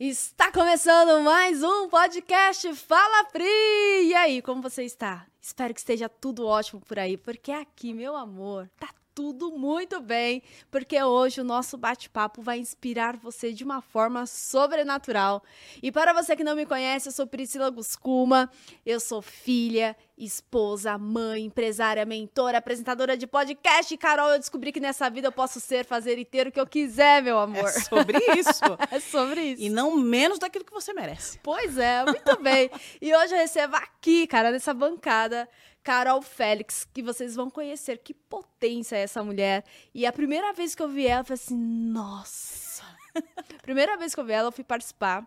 Está começando mais um podcast Fala Pri! E aí, como você está? Espero que esteja tudo ótimo por aí, porque aqui, meu amor, tá tudo muito bem, porque hoje o nosso bate-papo vai inspirar você de uma forma sobrenatural. E para você que não me conhece, eu sou Priscila Guscuma, eu sou filha, esposa, mãe, empresária, mentora, apresentadora de podcast. E, Carol, eu descobri que nessa vida eu posso ser, fazer e ter o que eu quiser, meu amor. É sobre isso. é sobre isso. E não menos daquilo que você merece. Pois é, muito bem. E hoje eu recebo aqui, cara, nessa bancada, Carol Félix, que vocês vão conhecer. Que potência é essa mulher. E a primeira vez que eu vi ela, eu falei assim, nossa. primeira vez que eu vi ela, eu fui participar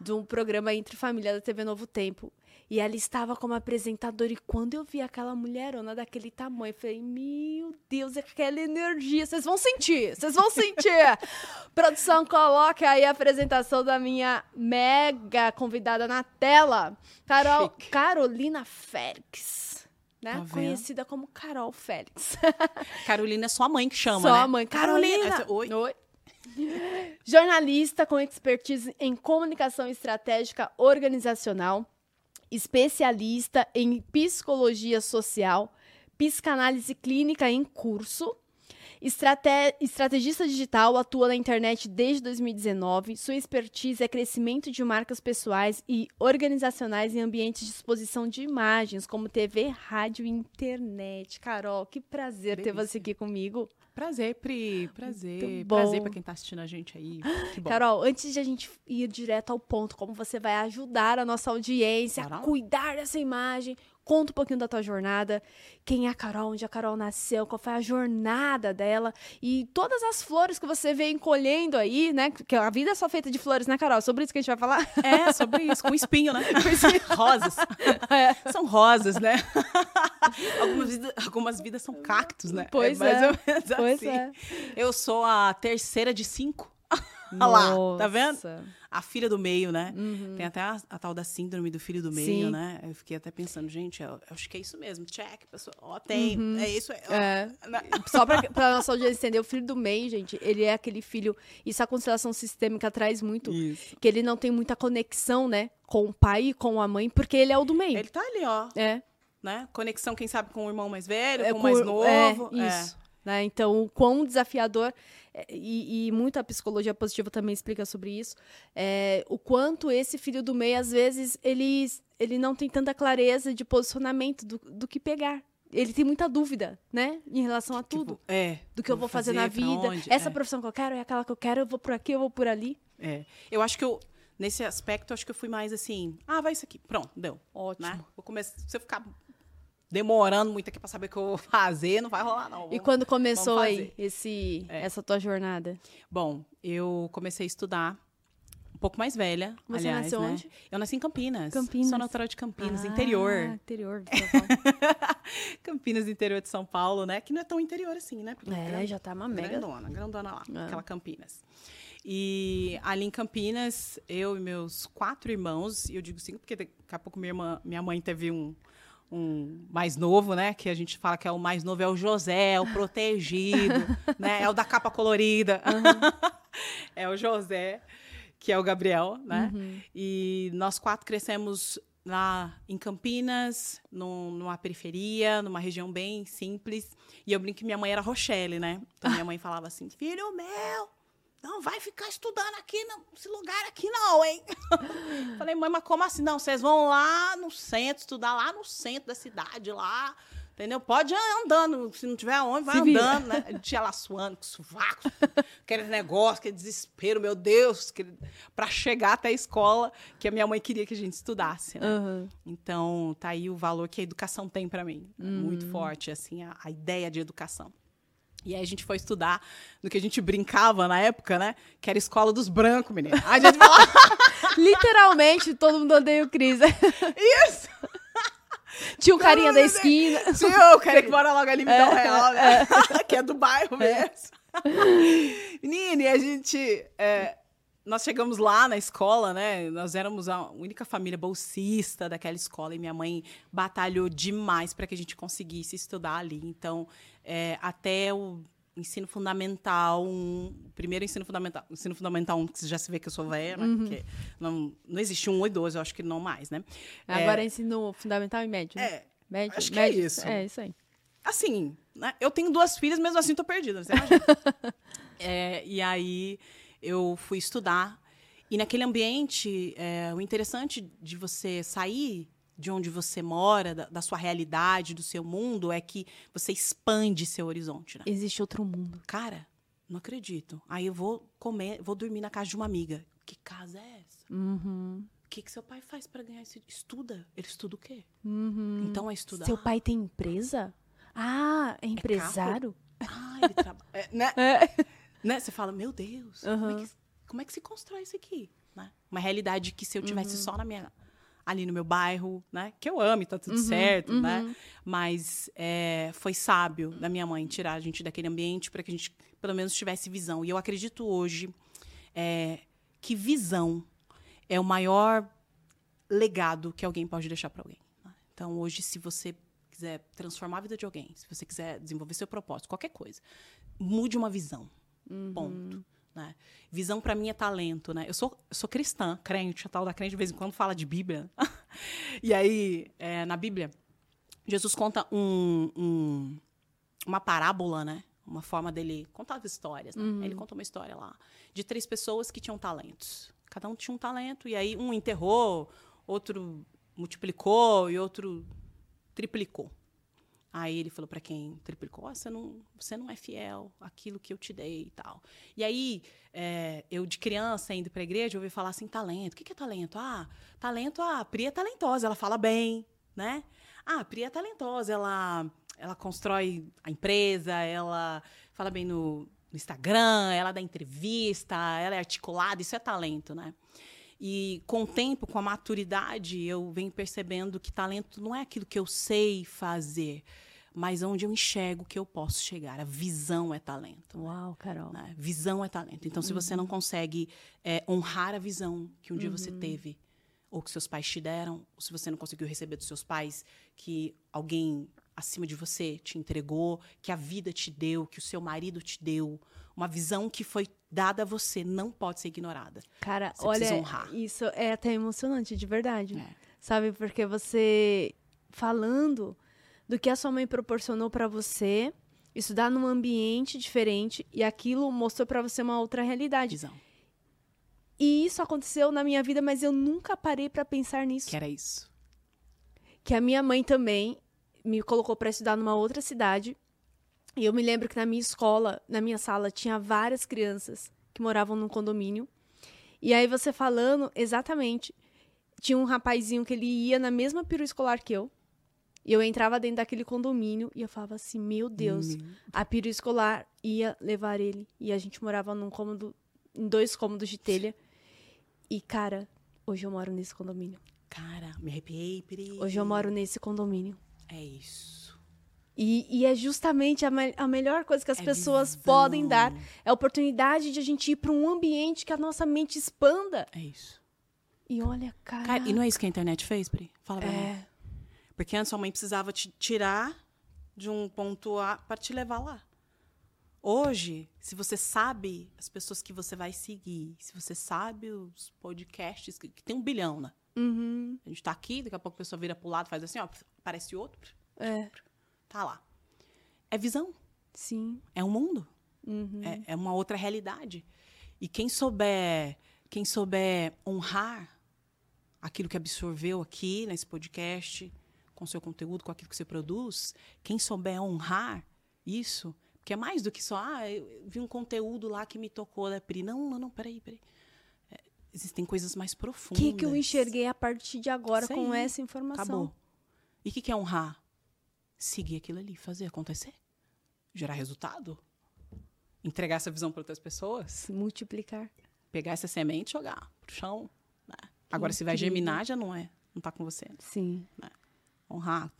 de um programa Entre Família da TV Novo Tempo. E ela estava como apresentadora. E quando eu vi aquela mulherona daquele tamanho, eu falei: Meu Deus, aquela energia. Vocês vão sentir, vocês vão sentir. Produção, coloque aí a apresentação da minha mega convidada na tela. Carol, Chique. Carolina Félix. Né? Tá? Conhecida como Carol Félix. Carolina é sua mãe que chama, Só né? mãe. Carolina! Essa- Oi. Oi. Jornalista com expertise em comunicação estratégica organizacional, especialista em psicologia social, psicanálise clínica em curso, estrate- estrategista digital, atua na internet desde 2019. Sua expertise é crescimento de marcas pessoais e organizacionais em ambientes de exposição de imagens, como TV, rádio e internet. Carol, que prazer ter Delícia. você aqui comigo. Prazer, Pri. Prazer. Prazer pra quem tá assistindo a gente aí. Que bom. Carol, antes de a gente ir direto ao ponto, como você vai ajudar a nossa audiência Bora a cuidar dessa imagem, conta um pouquinho da tua jornada, quem é a Carol, onde a Carol nasceu, qual foi a jornada dela e todas as flores que você vem colhendo aí, né? Que a vida é só feita de flores, né, Carol? Sobre isso que a gente vai falar? É, sobre isso, com espinho, né? Rosas. É. São rosas, né? algumas, vidas, algumas vidas são cactos, né? Pois mais é. ou menos Pois assim. é. Eu sou a terceira de cinco. Olha lá, tá vendo? A filha do meio, né? Uhum. Tem até a, a tal da síndrome do filho do meio, Sim. né? Eu fiquei até pensando, gente, eu, eu acho que é isso mesmo. Check, pessoa. Ó, tem. É isso. É, ó, É. Só pra, pra nossa audiência entender, o filho do meio, gente, ele é aquele filho. Isso a constelação sistêmica traz muito. Isso. Que ele não tem muita conexão, né? Com o pai e com a mãe, porque ele é o do meio. Ele tá ali, ó. É. Né? Conexão, quem sabe, com o irmão mais velho, é com o mais por- novo. É, isso. Né? Então, o quão desafiador, é, e, e muito a psicologia positiva também explica sobre isso, é, o quanto esse filho do meio, às vezes, ele, ele não tem tanta clareza de posicionamento do, do que pegar. Ele tem muita dúvida, né? Em relação a tudo. Tipo, é. do que eu vou fazer, na pra vida. onde? Essa é. profissão que eu quero é aquela que eu quero, eu vou por aqui, eu vou por ali. É. Eu acho que eu, nesse aspecto, acho que eu fui mais assim, ah, vai isso aqui. Pronto, deu. Ótimo. Né? Vou começar, se eu ficar demorando muito aqui pra saber o que eu vou fazer, não vai rolar, não. E Vamos- quando começou aí esse, É. essa tua jornada? Bom, eu comecei a estudar um pouco mais velha, Você aliás, nasceu né? onde? Eu nasci em Campinas. Campinas. Sou natural de Campinas, Ah, interior. Interior de São Paulo. Campinas, interior de São Paulo, né? Que não é tão interior assim, né? Porque é, grande- já tá uma mega. Grandona, grandona lá, É. aquela Campinas. E ali em Campinas, eu e meus quatro irmãos, e eu digo cinco porque daqui a pouco minha, irmã, minha mãe teve um, um mais novo, né? Que a gente fala que é o mais novo, é o José, é o protegido, né? É o da capa colorida. é o José, que é o Gabriel, né? Uhum. E nós quatro crescemos lá em Campinas, num- numa periferia, numa região bem simples. E eu brinco que minha mãe era Rochelle, né? Então minha mãe falava assim: filho meu, não vai ficar estudando aqui nesse lugar aqui, não, hein? Falei, mãe, mas como assim? Não, vocês vão lá no centro, estudar lá no centro da cidade, lá. Entendeu? Pode ir andando, se não tiver onde, vai Se vira. andando, né? A gente ia lá suando, com sovaco, aquele negócio, aquele desespero, meu Deus, que, pra chegar até a escola que a minha mãe queria que a gente estudasse, né? Aham. Então, tá aí o valor que a educação tem para mim. Uhum. Muito forte, assim, a, a ideia de educação. E aí a gente foi estudar no que a gente brincava na época, né? Que era escola dos brancos, menina. A gente falava Literalmente, todo mundo odeia o Cris. isso! Tinha um carinha da esquina. Tio, o cara que mora logo ali me dá um É, real, né? que é do bairro mesmo. Menina, e a gente... é, nós chegamos lá na escola, né? Nós éramos a única família bolsista daquela escola e minha mãe batalhou demais para que a gente conseguisse estudar ali. Então, é, até o ensino fundamental, um, primeiro ensino fundamental, ensino fundamental um, que já se vê que eu sou velha, né? Uhum. Porque não, não existe um ou dois, eu acho que não mais, né? Agora é ensino fundamental e médio. né? É, médio, acho que é médio, isso. É isso aí. assim, né? Eu tenho duas filhas, mesmo assim tô perdida, você imagina? É, e aí eu fui estudar. E naquele ambiente, é, o interessante de você sair de onde você mora, da, da sua realidade, do seu mundo, é que você expande seu horizonte, né? Existe outro mundo. Cara, não acredito. Aí eu vou comer, vou dormir na casa de uma amiga. Que casa é essa? Uhum. O que, que seu pai faz pra ganhar esse... Estuda. Ele estuda o quê? Uhum. Então é estudar. Seu pai tem empresa? Ah, é empresário? Ah, ele trabalha... É, né? É. né? Você fala, meu Deus, como, é que, como é que se constrói isso aqui? Né? Uma realidade que se eu tivesse Uhum. só na minha... Ali no meu bairro, né? Que eu amo e tá tudo Uhum, certo, né? uhum. Mas é, foi sábio da minha mãe tirar a gente daquele ambiente para que a gente, pelo menos, tivesse visão. E eu acredito hoje é, que visão é o maior legado que alguém pode deixar para alguém. né? Então, hoje, se você quiser transformar a vida de alguém, se você quiser desenvolver seu propósito, qualquer coisa, mude uma visão. Ponto. Né? Visão para mim é talento, né? Eu sou, eu sou cristã, crente, a tal da crente de vez em quando fala de Bíblia. e aí, é, na Bíblia, Jesus conta um, um- uma parábola, né? Uma forma dele contar as histórias. Né? Ele conta uma história lá de três pessoas que tinham talentos. Cada um tinha um talento e aí um enterrou, outro multiplicou e outro triplicou. Aí ele falou para quem triplicou: "Ó, você não, você não é fiel àquilo que eu te dei e tal. E aí, é, eu de criança indo para a igreja, eu ouvi falar assim: talento. O que que é talento? Ah, talento, ah, a Pri é talentosa, ela fala bem, né? Ah, a Pri é talentosa, ela, ela constrói a empresa, ela fala bem no, no Instagram, ela dá entrevista, ela é articulada, isso é talento, né? E com o tempo, com a maturidade, eu venho percebendo que talento não é aquilo que eu sei fazer, mas onde eu enxergo que eu posso chegar. A visão é talento. Uau, Carol. né? Visão é talento. Então, se você não consegue é, honrar a visão que um dia você teve, ou que seus pais te deram, ou se você não conseguiu receber dos seus pais, que alguém acima de você te entregou, que a vida te deu, que o seu marido te deu, uma visão que foi dada a você, não pode ser ignorada. Cara, Você olha, honrar. isso é até emocionante, de verdade. É. Sabe? Porque você falando do que a sua mãe proporcionou pra você, estudar num ambiente diferente e aquilo mostrou pra você uma outra realidade. Visão. E isso aconteceu na minha vida, mas eu nunca parei pra pensar nisso. Que era isso. que a minha mãe também me colocou para estudar numa outra cidade. E eu me lembro que na minha escola, na minha sala, tinha várias crianças que moravam num condomínio. E aí você falando exatamente, tinha um rapazinho que ele ia na mesma perua escolar que eu. E eu entrava dentro daquele condomínio e eu falava assim: "Meu Deus, a perua escolar ia levar ele". E a gente morava num cômodo, em dois cômodos de telha. E cara, hoje eu moro nesse condomínio. Cara, me arrepiei, Pri. Hoje eu moro nesse condomínio. É isso. E, e é justamente a, me- a melhor coisa que as É pessoas visão. podem dar. É a oportunidade de a gente ir para um ambiente que a nossa mente expanda. É isso. E olha, cara. Cara, e não é isso que a internet fez, Pri? Fala pra mim. é, Porque antes sua mãe precisava te tirar de um ponto A para te levar lá. Hoje, se você sabe as pessoas que você vai seguir, se você sabe os podcasts, que, que tem um bilhão, né? uhum, A gente tá aqui, daqui a pouco a pessoa vira pro lado, faz assim, ó, aparece outro, é, tá lá. É visão, sim. é um mundo, uhum. é, é uma outra realidade. E quem souber, quem souber honrar aquilo que absorveu aqui nesse podcast, com seu conteúdo, com aquilo que você produz, quem souber honrar isso, porque é mais do que só, ah, eu vi um conteúdo lá que me tocou da Pri. Não, não, não, peraí, peraí. É, existem coisas mais O profundas. que, que eu enxerguei a partir de agora Isso com essa informação? Acabou. E o que, que é honrar? Seguir aquilo ali, fazer acontecer. Gerar resultado. Entregar essa visão para outras pessoas. Se multiplicar. Pegar essa semente e jogar pro chão. né? Agora, se vai germinar, já não é. Não tá com você. Sim. Honrar.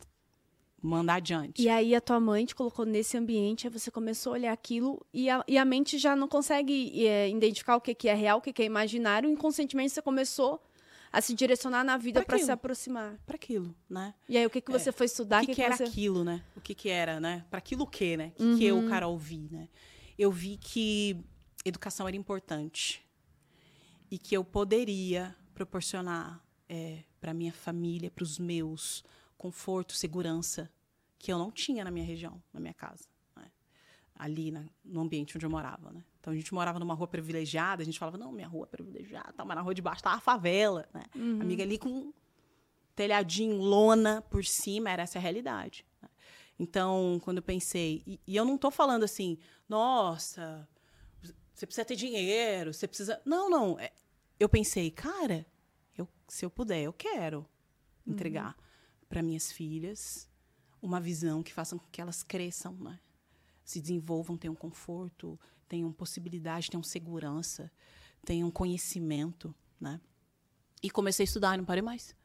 Mandar adiante. E aí a tua mãe te colocou nesse ambiente, aí você começou a olhar aquilo e a, e a mente já não consegue é, identificar o que, que é real, o que, que é imaginário. Inconscientemente você começou a se direcionar na vida para se aproximar. para aquilo, né? E aí, o que, que você foi estudar? O que, que, era você... aquilo, né? O que, que era, né? Para aquilo o quê, né? O que, que eu, Uhum. Carol, vi, né? Eu vi que educação era importante e que eu poderia proporcionar para minha família, para os meus, conforto, segurança que eu não tinha na minha região, na minha casa, né? ali na- no ambiente onde eu morava, né? Então a gente morava numa rua privilegiada, a gente falava não, minha rua é privilegiada, mas na rua de baixo tava a favela, né? Uhum. Amiga ali com telhadinho, lona por cima, era essa a realidade. né? Então, quando eu pensei, e, e eu não tô falando assim, nossa, você precisa ter dinheiro, você precisa. Não, não. é- eu pensei, cara, eu, se eu puder, eu quero entregar para minhas filhas uma visão que faça com que elas cresçam, né? Se desenvolvam, tenham conforto, tenham possibilidade, tenham segurança, tenham conhecimento, né? E comecei a estudar, não parei mais.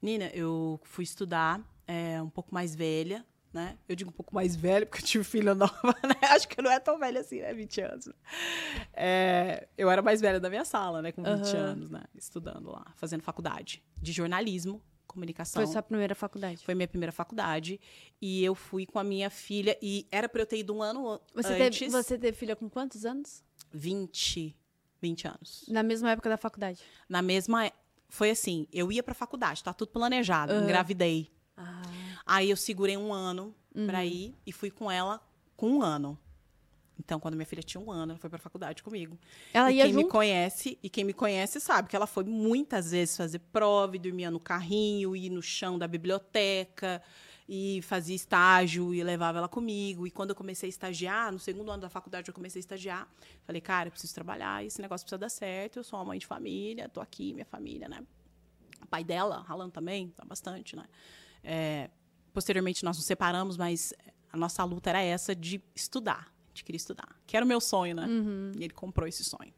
Menina, eu fui estudar é, um pouco mais velha, né? Eu digo um pouco mais velha, porque eu tive filha nova, né? Acho que não é tão velha assim, né? 20 anos. É, eu era mais velha da minha sala, né? Com 20 Aham. anos, né? Estudando lá, fazendo faculdade de jornalismo, comunicação. Foi sua primeira faculdade. Foi minha primeira faculdade. E eu fui com a minha filha. E era pra eu ter ido um ano an- Você antes. teve, você teve filha com quantos anos? 20, 20 anos. Na mesma época da faculdade. Na mesma. Foi assim: eu ia pra faculdade, tá tudo planejado. Aham. Engravidei. Ah. Aí eu segurei um ano Uhum. pra ir e fui com ela com um ano. Então, quando minha filha tinha um ano, ela foi pra faculdade comigo. Ela e ia quem me junto? conhece, e quem me conhece sabe que ela foi muitas vezes fazer prova e dormia no carrinho, ir no chão da biblioteca, e fazia estágio e levava ela comigo. E quando eu comecei a estagiar, no segundo ano da faculdade eu comecei a estagiar, falei, cara, eu preciso trabalhar, esse negócio precisa dar certo, eu sou uma mãe de família, tô aqui, minha família, né? O pai dela, ralando também, tá bastante, né? É, posteriormente nós nos separamos, mas a nossa luta era essa de estudar. Gente queria estudar. Que era o meu sonho, né? Uhum. E ele comprou esse sonho.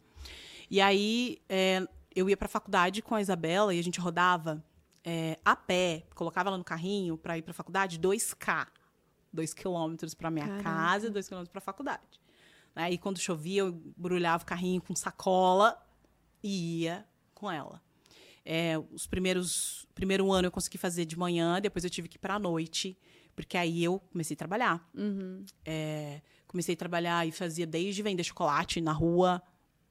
E aí é, eu ia para a faculdade com a Isabela e a gente rodava é, a pé, colocava ela no carrinho para ir para a faculdade, 2K. 2 quilômetros para minha Caraca. casa e 2 quilômetros para a faculdade. Aí quando chovia, eu embrulhava o carrinho com sacola e ia com ela. É, os primeiros primeiro ano eu consegui fazer de manhã, depois eu tive que ir para a noite, porque aí eu comecei a trabalhar. Uhum. É, comecei a trabalhar e fazia desde vender chocolate na rua,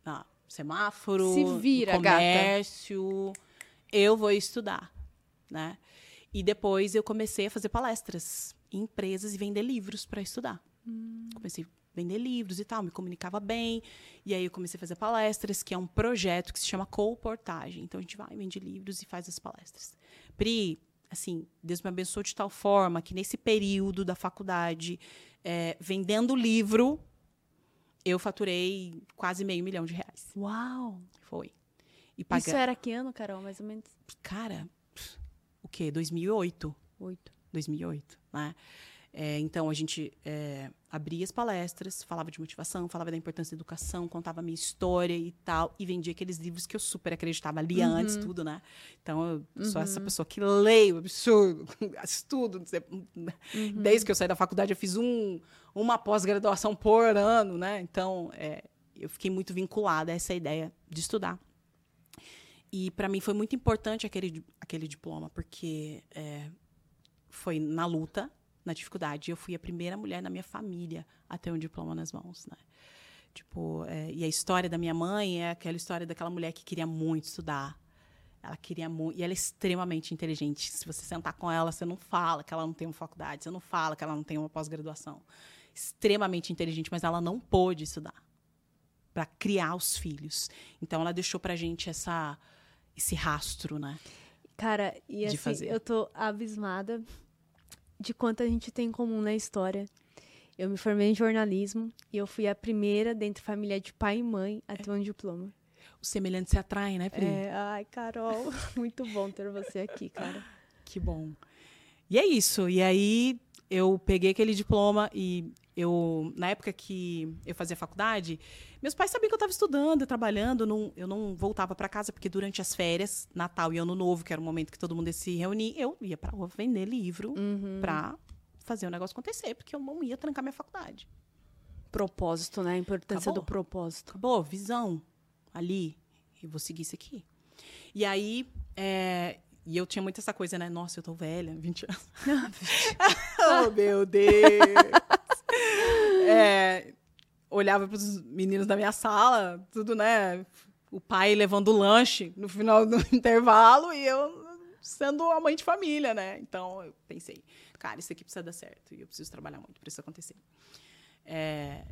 na semáforo, Se vira, comércio. Eu vou estudar, né? E depois eu comecei a fazer palestras em empresas e vender livros para estudar. Comecei a vender livros e tal, me comunicava bem. E aí eu comecei a fazer palestras, que é um projeto que se chama Colportagem. Então a gente vai, vende livros e faz as palestras. Pri, assim, Deus me abençoou de tal forma que nesse período da faculdade, é, vendendo livro, eu faturei quase meio milhão de reais. Uau! Foi. E Isso era que ano, Carol? Mais ou menos Cara, o quê? 2008. oito. 2008, né? É, então, a gente é, abria as palestras, falava de motivação, falava da importância da educação, contava a minha história e tal, e vendia aqueles livros que eu super acreditava, lia antes, tudo, né? Então, eu sou essa pessoa que leio, absurdo, estudo. sei, Desde que eu saí da faculdade, eu fiz um, uma pós-graduação por ano, né? Então, é, eu fiquei muito vinculada a essa ideia de estudar. E para mim foi muito importante aquele, aquele diploma, porque é, foi na luta, na dificuldade. Eu fui a primeira mulher na minha família a ter um diploma nas mãos, né? Tipo, é, e a história da minha mãe é aquela história daquela mulher que queria muito estudar. Ela queria muito. E ela é extremamente inteligente. Se você sentar com ela, você não fala que ela não tem uma faculdade, você não fala que ela não tem uma pós-graduação. Extremamente inteligente, mas ela não pôde estudar para criar os filhos. Então ela deixou pra gente essa esse rastro, né? Cara, e assim, eu tô abismada de quanto a gente tem em comum na história. Eu me formei em jornalismo e eu fui a primeira dentre família de pai e mãe a ter um diploma. O semelhante se atrai, né, Pri? É, ai, Carol, muito bom ter você aqui, cara. Que bom. E é isso. E aí eu peguei aquele diploma e eu, na época que eu fazia faculdade, meus pais sabiam que eu estava estudando, trabalhando, não, eu não voltava para casa porque durante as férias, Natal e Ano Novo, que era o momento que todo mundo ia se reunir, eu ia para rua vender livro Uhum. para fazer o negócio acontecer, porque eu não ia trancar minha faculdade. Propósito, né? A importância Acabou. do propósito. Acabou, visão ali, e vou seguir isso aqui. E aí É, e eu tinha muito essa coisa, né? Nossa, eu tô velha, 20 anos. oh, meu Deus! É, olhava pros meninos da minha sala, tudo, né? O pai levando lanche no final do intervalo e eu sendo a mãe de família, né? Então eu pensei, cara, isso aqui precisa dar certo e eu preciso trabalhar muito para isso acontecer. É,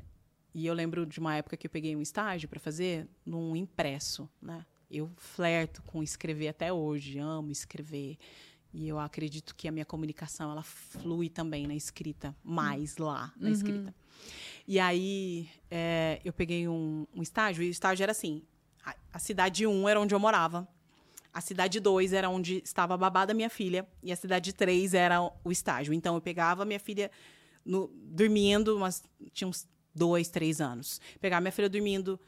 e eu lembro de uma época que eu peguei um estágio para fazer num impresso, né? Eu flerto com escrever até hoje, amo escrever. E eu acredito que a minha comunicação ela flui também na escrita, mais lá na uhum. escrita. E aí é, eu peguei um, um, estágio, e o estágio era assim: a, a cidade 1 um era onde eu morava, a cidade 2 era onde estava a babá da minha filha, e a cidade 3 era o estágio. Então eu pegava minha filha no, dormindo, mas tinha uns dois, três anos. Pegava minha filha dormindo,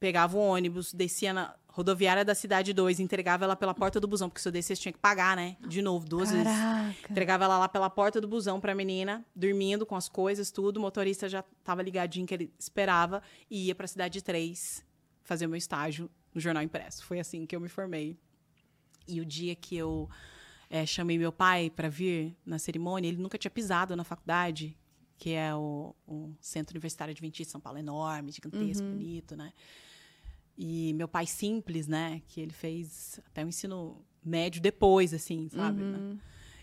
pegava o ônibus, descia na rodoviária da cidade 2, entregava ela pela porta do busão, porque se eu descesse tinha que pagar, né? De novo, duas Caraca. vezes. Entregava ela lá pela porta do busão pra menina, dormindo com as coisas, tudo. O motorista já tava ligadinho que ele esperava e ia pra cidade 3 fazer o meu estágio no jornal impresso. Foi assim que eu me formei. E o dia que eu é, chamei meu pai para vir na cerimônia, ele nunca tinha pisado na faculdade, que é o, o Centro Universitário Adventista de São Paulo, enorme, gigantesco, uhum. bonito, né? E meu pai simples, né? Que ele fez até o ensino médio depois, assim, sabe? Né? Uhum. Né?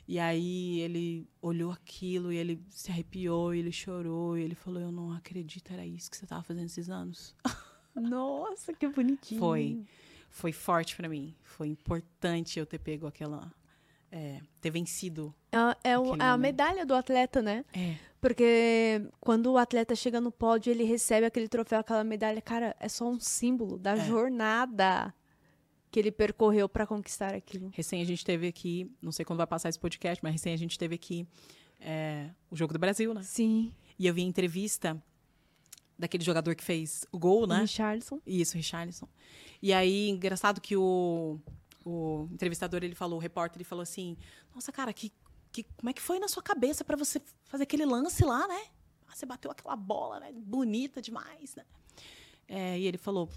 E aí ele olhou aquilo e ele se arrepiou, e ele chorou, e ele falou: Eu não acredito, era isso que você estava fazendo esses anos. Nossa, que bonitinho. Foi. Foi forte para mim. Foi importante eu ter pego aquela. É, ter vencido. É, é, o, é a medalha do atleta, né? É. Porque quando o atleta chega no pódio, ele recebe aquele troféu, aquela medalha. Cara, é só um símbolo da é. jornada que ele percorreu para conquistar aquilo. Recém a gente teve aqui, não sei quando vai passar esse podcast, mas recém a gente teve aqui é, o Jogo do Brasil, né? Sim. E eu vi a entrevista daquele jogador que fez o gol, né? Richardson. Isso, Richardson. E aí, engraçado que o, o entrevistador, ele falou, o repórter, ele falou assim, nossa, cara, que que, como é que foi na sua cabeça para você fazer aquele lance lá, né? Ah, você bateu aquela bola, né? Bonita demais, né? É, e ele falou,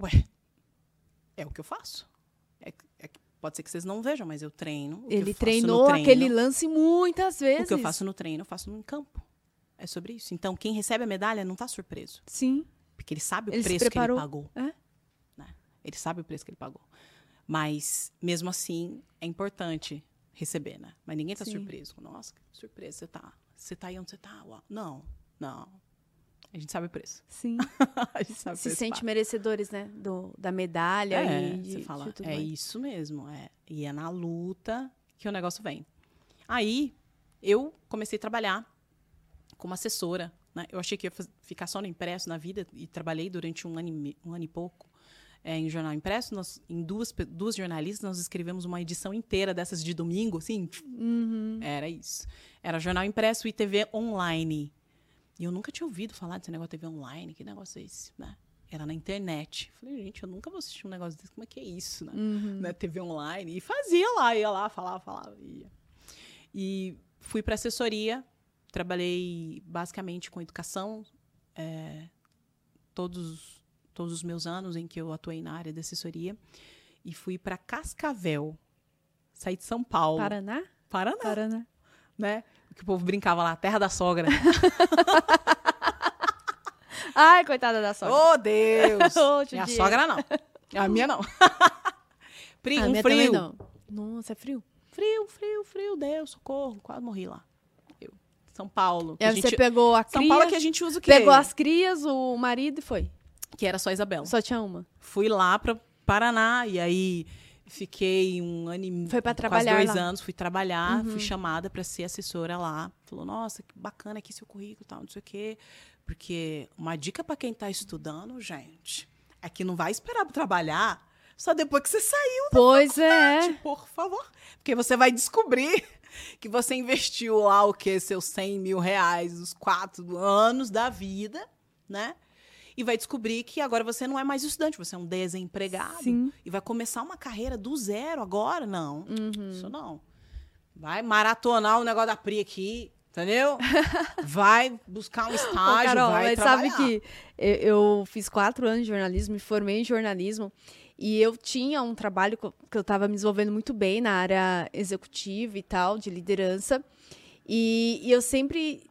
ué, é o que eu faço. É, é, pode ser que vocês não vejam, mas eu treino. ele treinou treino, aquele lance muitas vezes. O que eu faço no treino, eu faço no campo. É sobre isso. Então, quem recebe a medalha não está surpreso. Sim. Porque ele sabe o ele preço que ele pagou. É? Né? Ele sabe o preço que ele pagou. Mas, mesmo assim, é importante receber, né? Mas ninguém tá Sim. surpreso. Nossa, que surpresa você tá. Você tá aí onde você tá? Uau. Não, não. A gente sabe o preço. Sim. a gente sabe Se preço, sente merecedores, né? Do, da medalha é, e você fala, é mais. isso mesmo. É. E é na luta que o negócio vem. Aí, eu comecei a trabalhar como assessora. Né? Eu achei que ia ficar só no impresso na vida e trabalhei durante um ano um ano e pouco é, em jornal impresso, nós, em duas, duas jornalistas, nós escrevemos uma edição inteira dessas de domingo, assim. Uhum. Era isso. Era jornal impresso e TV online. E eu nunca tinha ouvido falar desse negócio de TV online. Que negócio é esse, né? Era na internet. Falei, gente, eu nunca vou assistir um negócio desse. Como é que é isso, né? Uhum. né? TV online. E fazia lá, ia lá, falava, falava, ia. E fui para assessoria. Trabalhei basicamente com educação. É, todos todos os meus anos em que eu atuei na área de assessoria. E fui para Cascavel. Saí de São Paulo. Paraná? Paraná. Paraná. Né? Que o povo brincava lá, terra da sogra. Ai, coitada da sogra. Oh, Deus! minha dia. sogra não. A minha não. frio, a minha frio. Não. Nossa, é frio. Frio, frio, frio. Deus, socorro. Quase morri lá. Eu. São Paulo. E aí gente... você pegou a cria. São Paulo que a gente usa o quê? Pegou as crias, o marido e foi. Que era só Isabela. Só tinha uma. Fui lá para Paraná e aí fiquei um ano e Foi para trabalhar quase dois lá. anos, fui trabalhar, uhum. fui chamada para ser assessora lá. Falou: "Nossa, que bacana aqui seu currículo, tal, não sei o quê". Porque uma dica para quem está estudando, gente, é que não vai esperar para trabalhar só depois que você saiu da Pois é. Por favor. Porque você vai descobrir que você investiu lá o quê? Seus 100 mil reais, os quatro anos da vida, né? E vai descobrir que agora você não é mais estudante, você é um desempregado. Sim. E vai começar uma carreira do zero agora? Não. Uhum. Isso não. Vai maratonar o negócio da PRI aqui, entendeu? vai buscar um estágio, Ô, Carol, vai trabalhar. sabe que eu, fiz quatro anos de jornalismo, me formei em jornalismo. E eu tinha um trabalho que eu estava me desenvolvendo muito bem na área executiva e tal, de liderança. E, e eu sempre.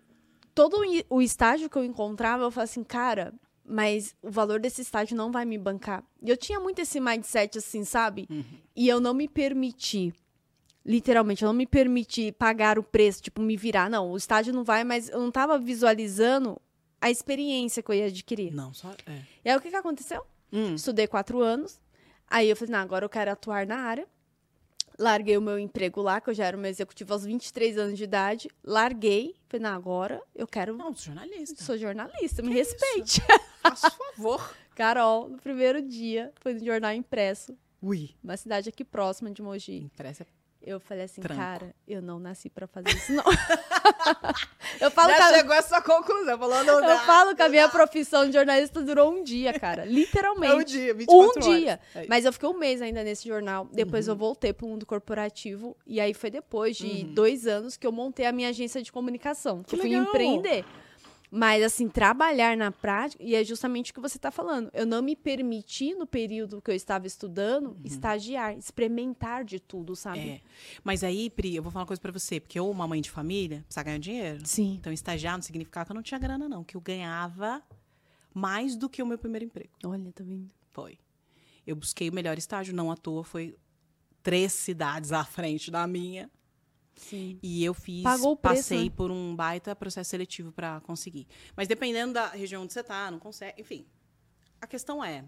Todo o estágio que eu encontrava, eu falava assim, cara, mas o valor desse estágio não vai me bancar. E eu tinha muito esse mindset assim, sabe? E eu não me permiti. Literalmente, eu não me permiti pagar o preço, tipo, me virar. Não, o estágio não vai, mas eu não tava visualizando a experiência que eu ia adquirir. Não, só. É. E aí, o que, que aconteceu? Hum. Estudei quatro anos. Aí eu falei, não, agora eu quero atuar na área. Larguei o meu emprego lá, que eu já era uma executiva aos 23 anos de idade. Larguei. Falei, não, agora eu quero. Não, sou jornalista. Sou jornalista, me Que isso? respeite. Faça favor. Carol, no primeiro dia, foi no jornal impresso, Ui. uma cidade aqui próxima de Mogi. Impressa. Eu falei assim, Tranco. cara, eu não nasci pra fazer isso, não. eu falo, Já chegou a essa conclusão. Falou, não eu dá. falo que a minha profissão de jornalista durou um dia, cara. Literalmente. É um dia, 24 Um horas. dia. É. Mas eu fiquei um mês ainda nesse jornal. Depois Uhum. eu voltei pro mundo corporativo. E aí foi depois de dois anos que eu montei a minha agência de comunicação. Que Que eu fui legal. empreender. Mas, assim, trabalhar na prática, e é justamente o que você está falando. Eu não me permiti, no período que eu estava estudando, estagiar, experimentar de tudo, sabe? Uhum. É. Mas aí, Pri, eu vou falar uma coisa pra você. Porque eu, uma mãe de família, precisa ganhar dinheiro. Sim. Então, estagiar não significava que eu não tinha grana, não. Que eu ganhava mais do que o meu primeiro emprego. Olha, tá vendo? Foi. Eu busquei o melhor estágio, não à toa. Foi três cidades à frente da minha. Sim. E eu fiz, Pagou o preço, passei né? por um baita processo seletivo pra conseguir. Mas dependendo da região onde você tá, não consegue. Enfim. A questão é: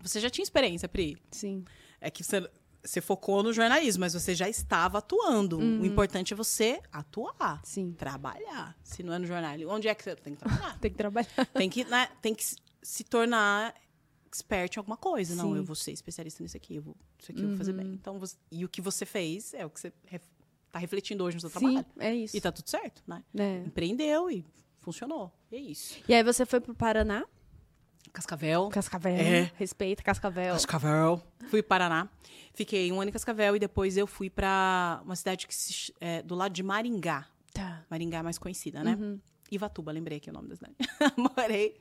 você já tinha experiência, Pri? Sim. É que você, você focou no jornalismo, mas você já estava atuando. Uhum. O importante é você atuar. Sim. Trabalhar. Se não é no jornalismo, onde é que você tem que trabalhar? Tem que trabalhar. tem que, né, tem que se- tornar expert em alguma coisa. Não, Sim. eu vou ser especialista nisso aqui, eu vou, isso aqui eu vou fazer bem. Então, você- e o que você fez é o que você está refletindo hoje no seu Sim, trabalho. é isso. E tá tudo certo, né? É. Empreendeu e funcionou. E é isso. E aí você foi pro Paraná? Cascavel. Cascavel. É. Respeita, Cascavel. Cascavel. Fui para Paraná. Fiquei um ano em Cascavel e depois eu fui para uma cidade que se, é, do lado de Maringá. Tá. Maringá mais conhecida, né? Uhum. Ivatuba, lembrei aqui o nome da cidade. Morei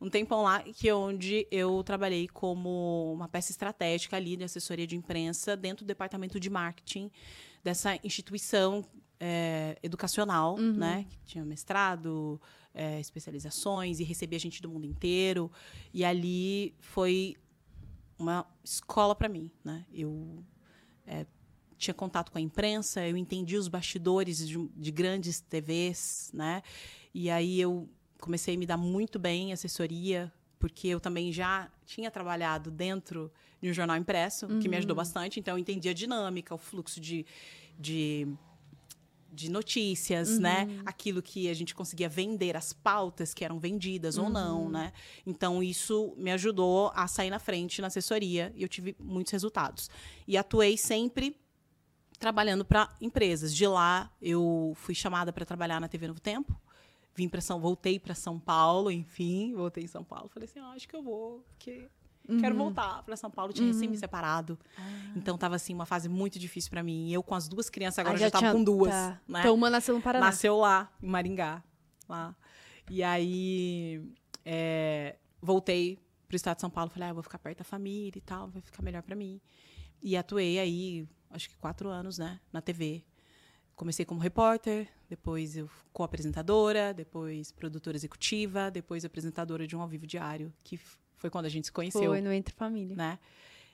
um tempão lá, que é onde eu trabalhei como uma peça estratégica ali de assessoria de imprensa dentro do departamento de marketing dessa instituição é, educacional, né? Que tinha mestrado, é, especializações e recebia gente do mundo inteiro. E ali foi uma escola para mim, né? Eu é, tinha contato com a imprensa, eu entendi os bastidores de, de grandes TVs, né? E aí eu comecei a me dar muito bem em assessoria, porque eu também já tinha trabalhado dentro de um jornal impresso, que me ajudou bastante, então eu entendi a dinâmica, o fluxo de, de, de notícias, né? Aquilo que a gente conseguia vender, as pautas que eram vendidas ou não, né? Então isso me ajudou a sair na frente na assessoria e eu tive muitos resultados. E atuei sempre trabalhando para empresas. De lá, eu fui chamada para trabalhar na TV Novo Tempo. Vim para São, voltei para São Paulo, enfim, voltei em São Paulo. Falei assim, ah, acho que eu vou, porque quero voltar para São Paulo. Tinha recém me separado, então tava assim uma fase muito difícil para mim. E eu com as duas crianças agora Ah, já estava tinha- com duas, tá. né? Então uma nasceu no Paraná. Nasceu lá, em Maringá. Lá. E aí, é, voltei pro estado de São Paulo. Falei, ah, eu vou ficar perto da família e tal, vai ficar melhor para mim. E atuei aí, acho que quatro anos, né, na TV. Comecei como repórter, depois eu co-apresentadora, depois produtora executiva, depois apresentadora de um ao vivo diário, que foi quando a gente se conheceu Foi no Entre Família. né?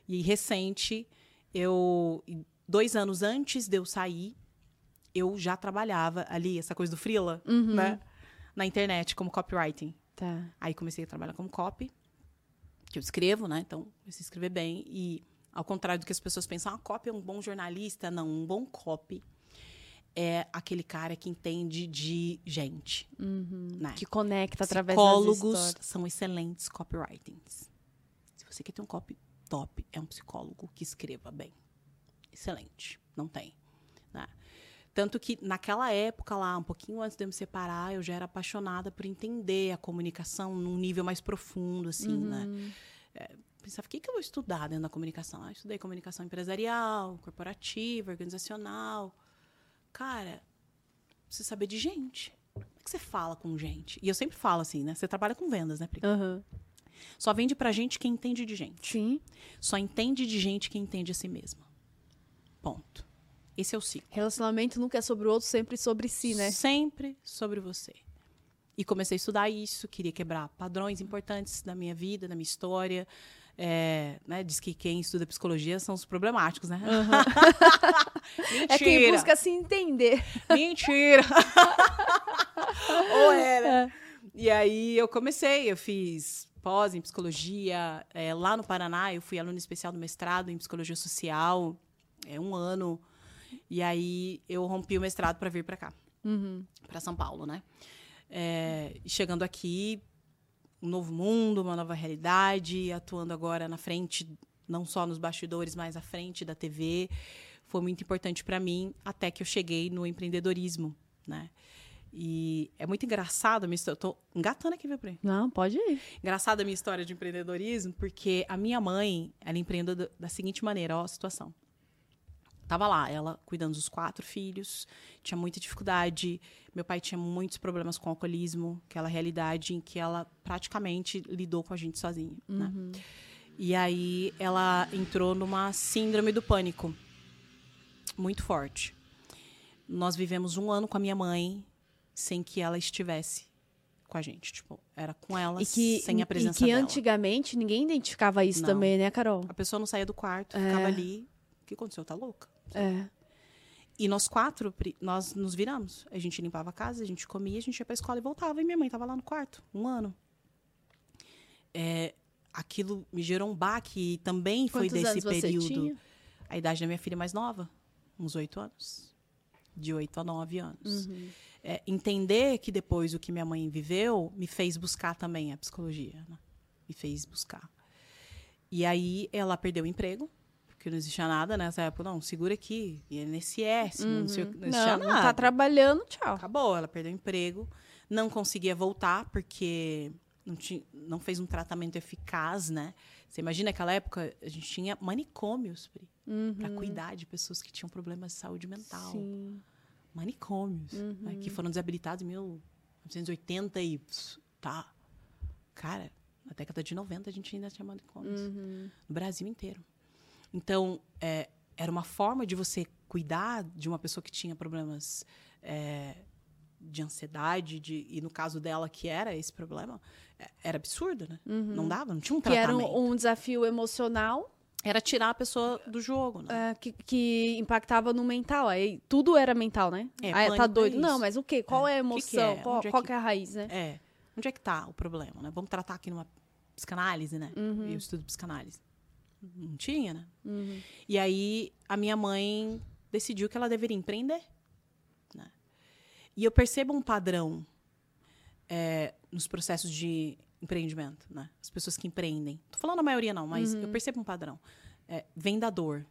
E recente, eu dois anos antes de eu sair, eu já trabalhava ali essa coisa do freela, Uhum. né? Na internet como copywriting. Tá. Aí comecei a trabalhar como copy, que eu escrevo, né? Então, comecei a escrever bem e ao contrário do que as pessoas pensam, ah, copy é um bom jornalista, não, um bom copy é aquele cara que entende de gente, né? Que conecta através das Psicólogos são excelentes copywritings. Se você quer ter um copy top, é um psicólogo que escreva bem. Excelente. Não tem. né? Tanto que naquela época lá, um pouquinho antes de eu me separar, eu já era apaixonada por entender a comunicação num nível mais profundo, assim, né? É, pensava, o que, que eu vou estudar dentro da comunicação? Ah, eu estudei comunicação empresarial, corporativa, organizacional. Cara, precisa saber de gente. Como é que você fala com gente? E eu sempre falo assim, né? Você trabalha com vendas, né, Pri? Aham. Só vende pra gente quem entende de gente. Sim. Só entende de gente quem entende a si mesma. Ponto. Esse é o ciclo. Relacionamento nunca é sobre o outro, sempre sobre si, né? Sempre sobre você. E comecei a estudar isso, queria quebrar padrões importantes da minha vida, da minha história. É, né, diz que quem estuda psicologia são os problemáticos, né? Mentira. É quem busca se entender. Mentira! Ou era. E aí eu comecei, eu fiz pós em psicologia. é, lá no Paraná, eu fui aluna especial do mestrado em psicologia social, é um ano. E aí eu rompi o mestrado para vir para cá, Uhum. para São Paulo, né? É, chegando aqui, um novo mundo, uma nova realidade, atuando agora na frente, não só nos bastidores, mas à frente da TV, foi muito importante para mim, até que eu cheguei no empreendedorismo, né? E é muito engraçado a minha história. Eu tô engatando aqui, viu, Pri? Não, pode ir. Engraçada a minha história de empreendedorismo, porque a minha mãe, ela empreendeu da, da seguinte maneira, ó a situação. Tava lá, ela cuidando dos quatro filhos, tinha muita dificuldade. Meu pai tinha muitos problemas com alcoolismo, aquela realidade em que ela praticamente lidou com a gente sozinha, né? E aí ela entrou numa síndrome do pânico muito forte. Nós vivemos um ano com a minha mãe sem que ela estivesse com a gente. Tipo, era com ela E que, sem a e presença que dela. antigamente ninguém identificava isso Não. também, né, Carol? A pessoa não saía do quarto, ficava ali. O que aconteceu? Tá louca? É. E nós quatro, nós nos viramos. A gente limpava a casa, a gente comia, a gente ia pra escola e voltava. E minha mãe tava lá no quarto, um ano. É, aquilo me gerou um baque e também foi Quantos desse anos você período. tinha? A idade da minha filha mais nova, uns oito anos. De oito a nove anos. Uhum. É, entender que depois o que minha mãe viveu me fez buscar também a psicologia. né? Me fez buscar. E aí ela perdeu o emprego, porque não existia nada nessa época. Não, segura aqui. INSS, não, sei não existia Uhum. Não, nada. não tá trabalhando, tchau. Acabou, ela perdeu o emprego, não conseguia voltar porque não, tinha, não fez um tratamento eficaz, né? Você imagina aquela época, a gente tinha manicômios para cuidar de pessoas que tinham problemas de saúde mental. Sim. Manicômios, né, que foram desabilitados em 1980 e tá. Cara, na década de 90 a gente ainda tinha manicômios Uhum. no Brasil inteiro. Então, é, era uma forma de você cuidar de uma pessoa que tinha problemas é, de ansiedade, de, e no caso dela, que era esse problema, é, era absurdo, né? Não dava, não tinha um Que era tratamento. um, um desafio emocional Era tirar a pessoa do jogo, né? é, que, que impactava no mental. Aí tudo era mental, né? É, Aí, tá é doido. Não, mas o quê? Qual é a O que que emoção? é? Qual, é qual que é a raiz, né? É. Onde é que tá o problema, né? Vamos tratar aqui numa psicanálise, né? Uhum. Eu estudo psicanálise. Não tinha, né? E aí a minha mãe decidiu que ela deveria empreender. Né? E eu percebo um padrão é, nos processos de empreendimento, né? As pessoas que empreendem. Tô falando a maioria não, mas eu percebo um padrão. É, vem da dor.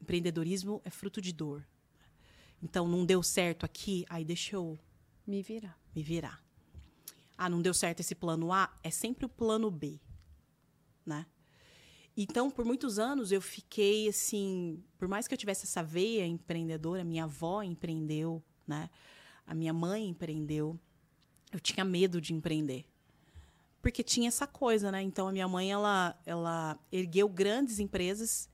Empreendedorismo é fruto de dor. Então, não deu certo aqui, aí deixa eu Me virar. me virar. Ah, não deu certo esse plano A, é sempre o plano B, né? Então, por muitos anos eu fiquei assim, por mais que eu tivesse essa veia empreendedora, minha avó empreendeu, né? A minha mãe empreendeu. Eu tinha medo de empreender. Porque tinha essa coisa, né? Então a minha mãe ela ela ergueu grandes empresas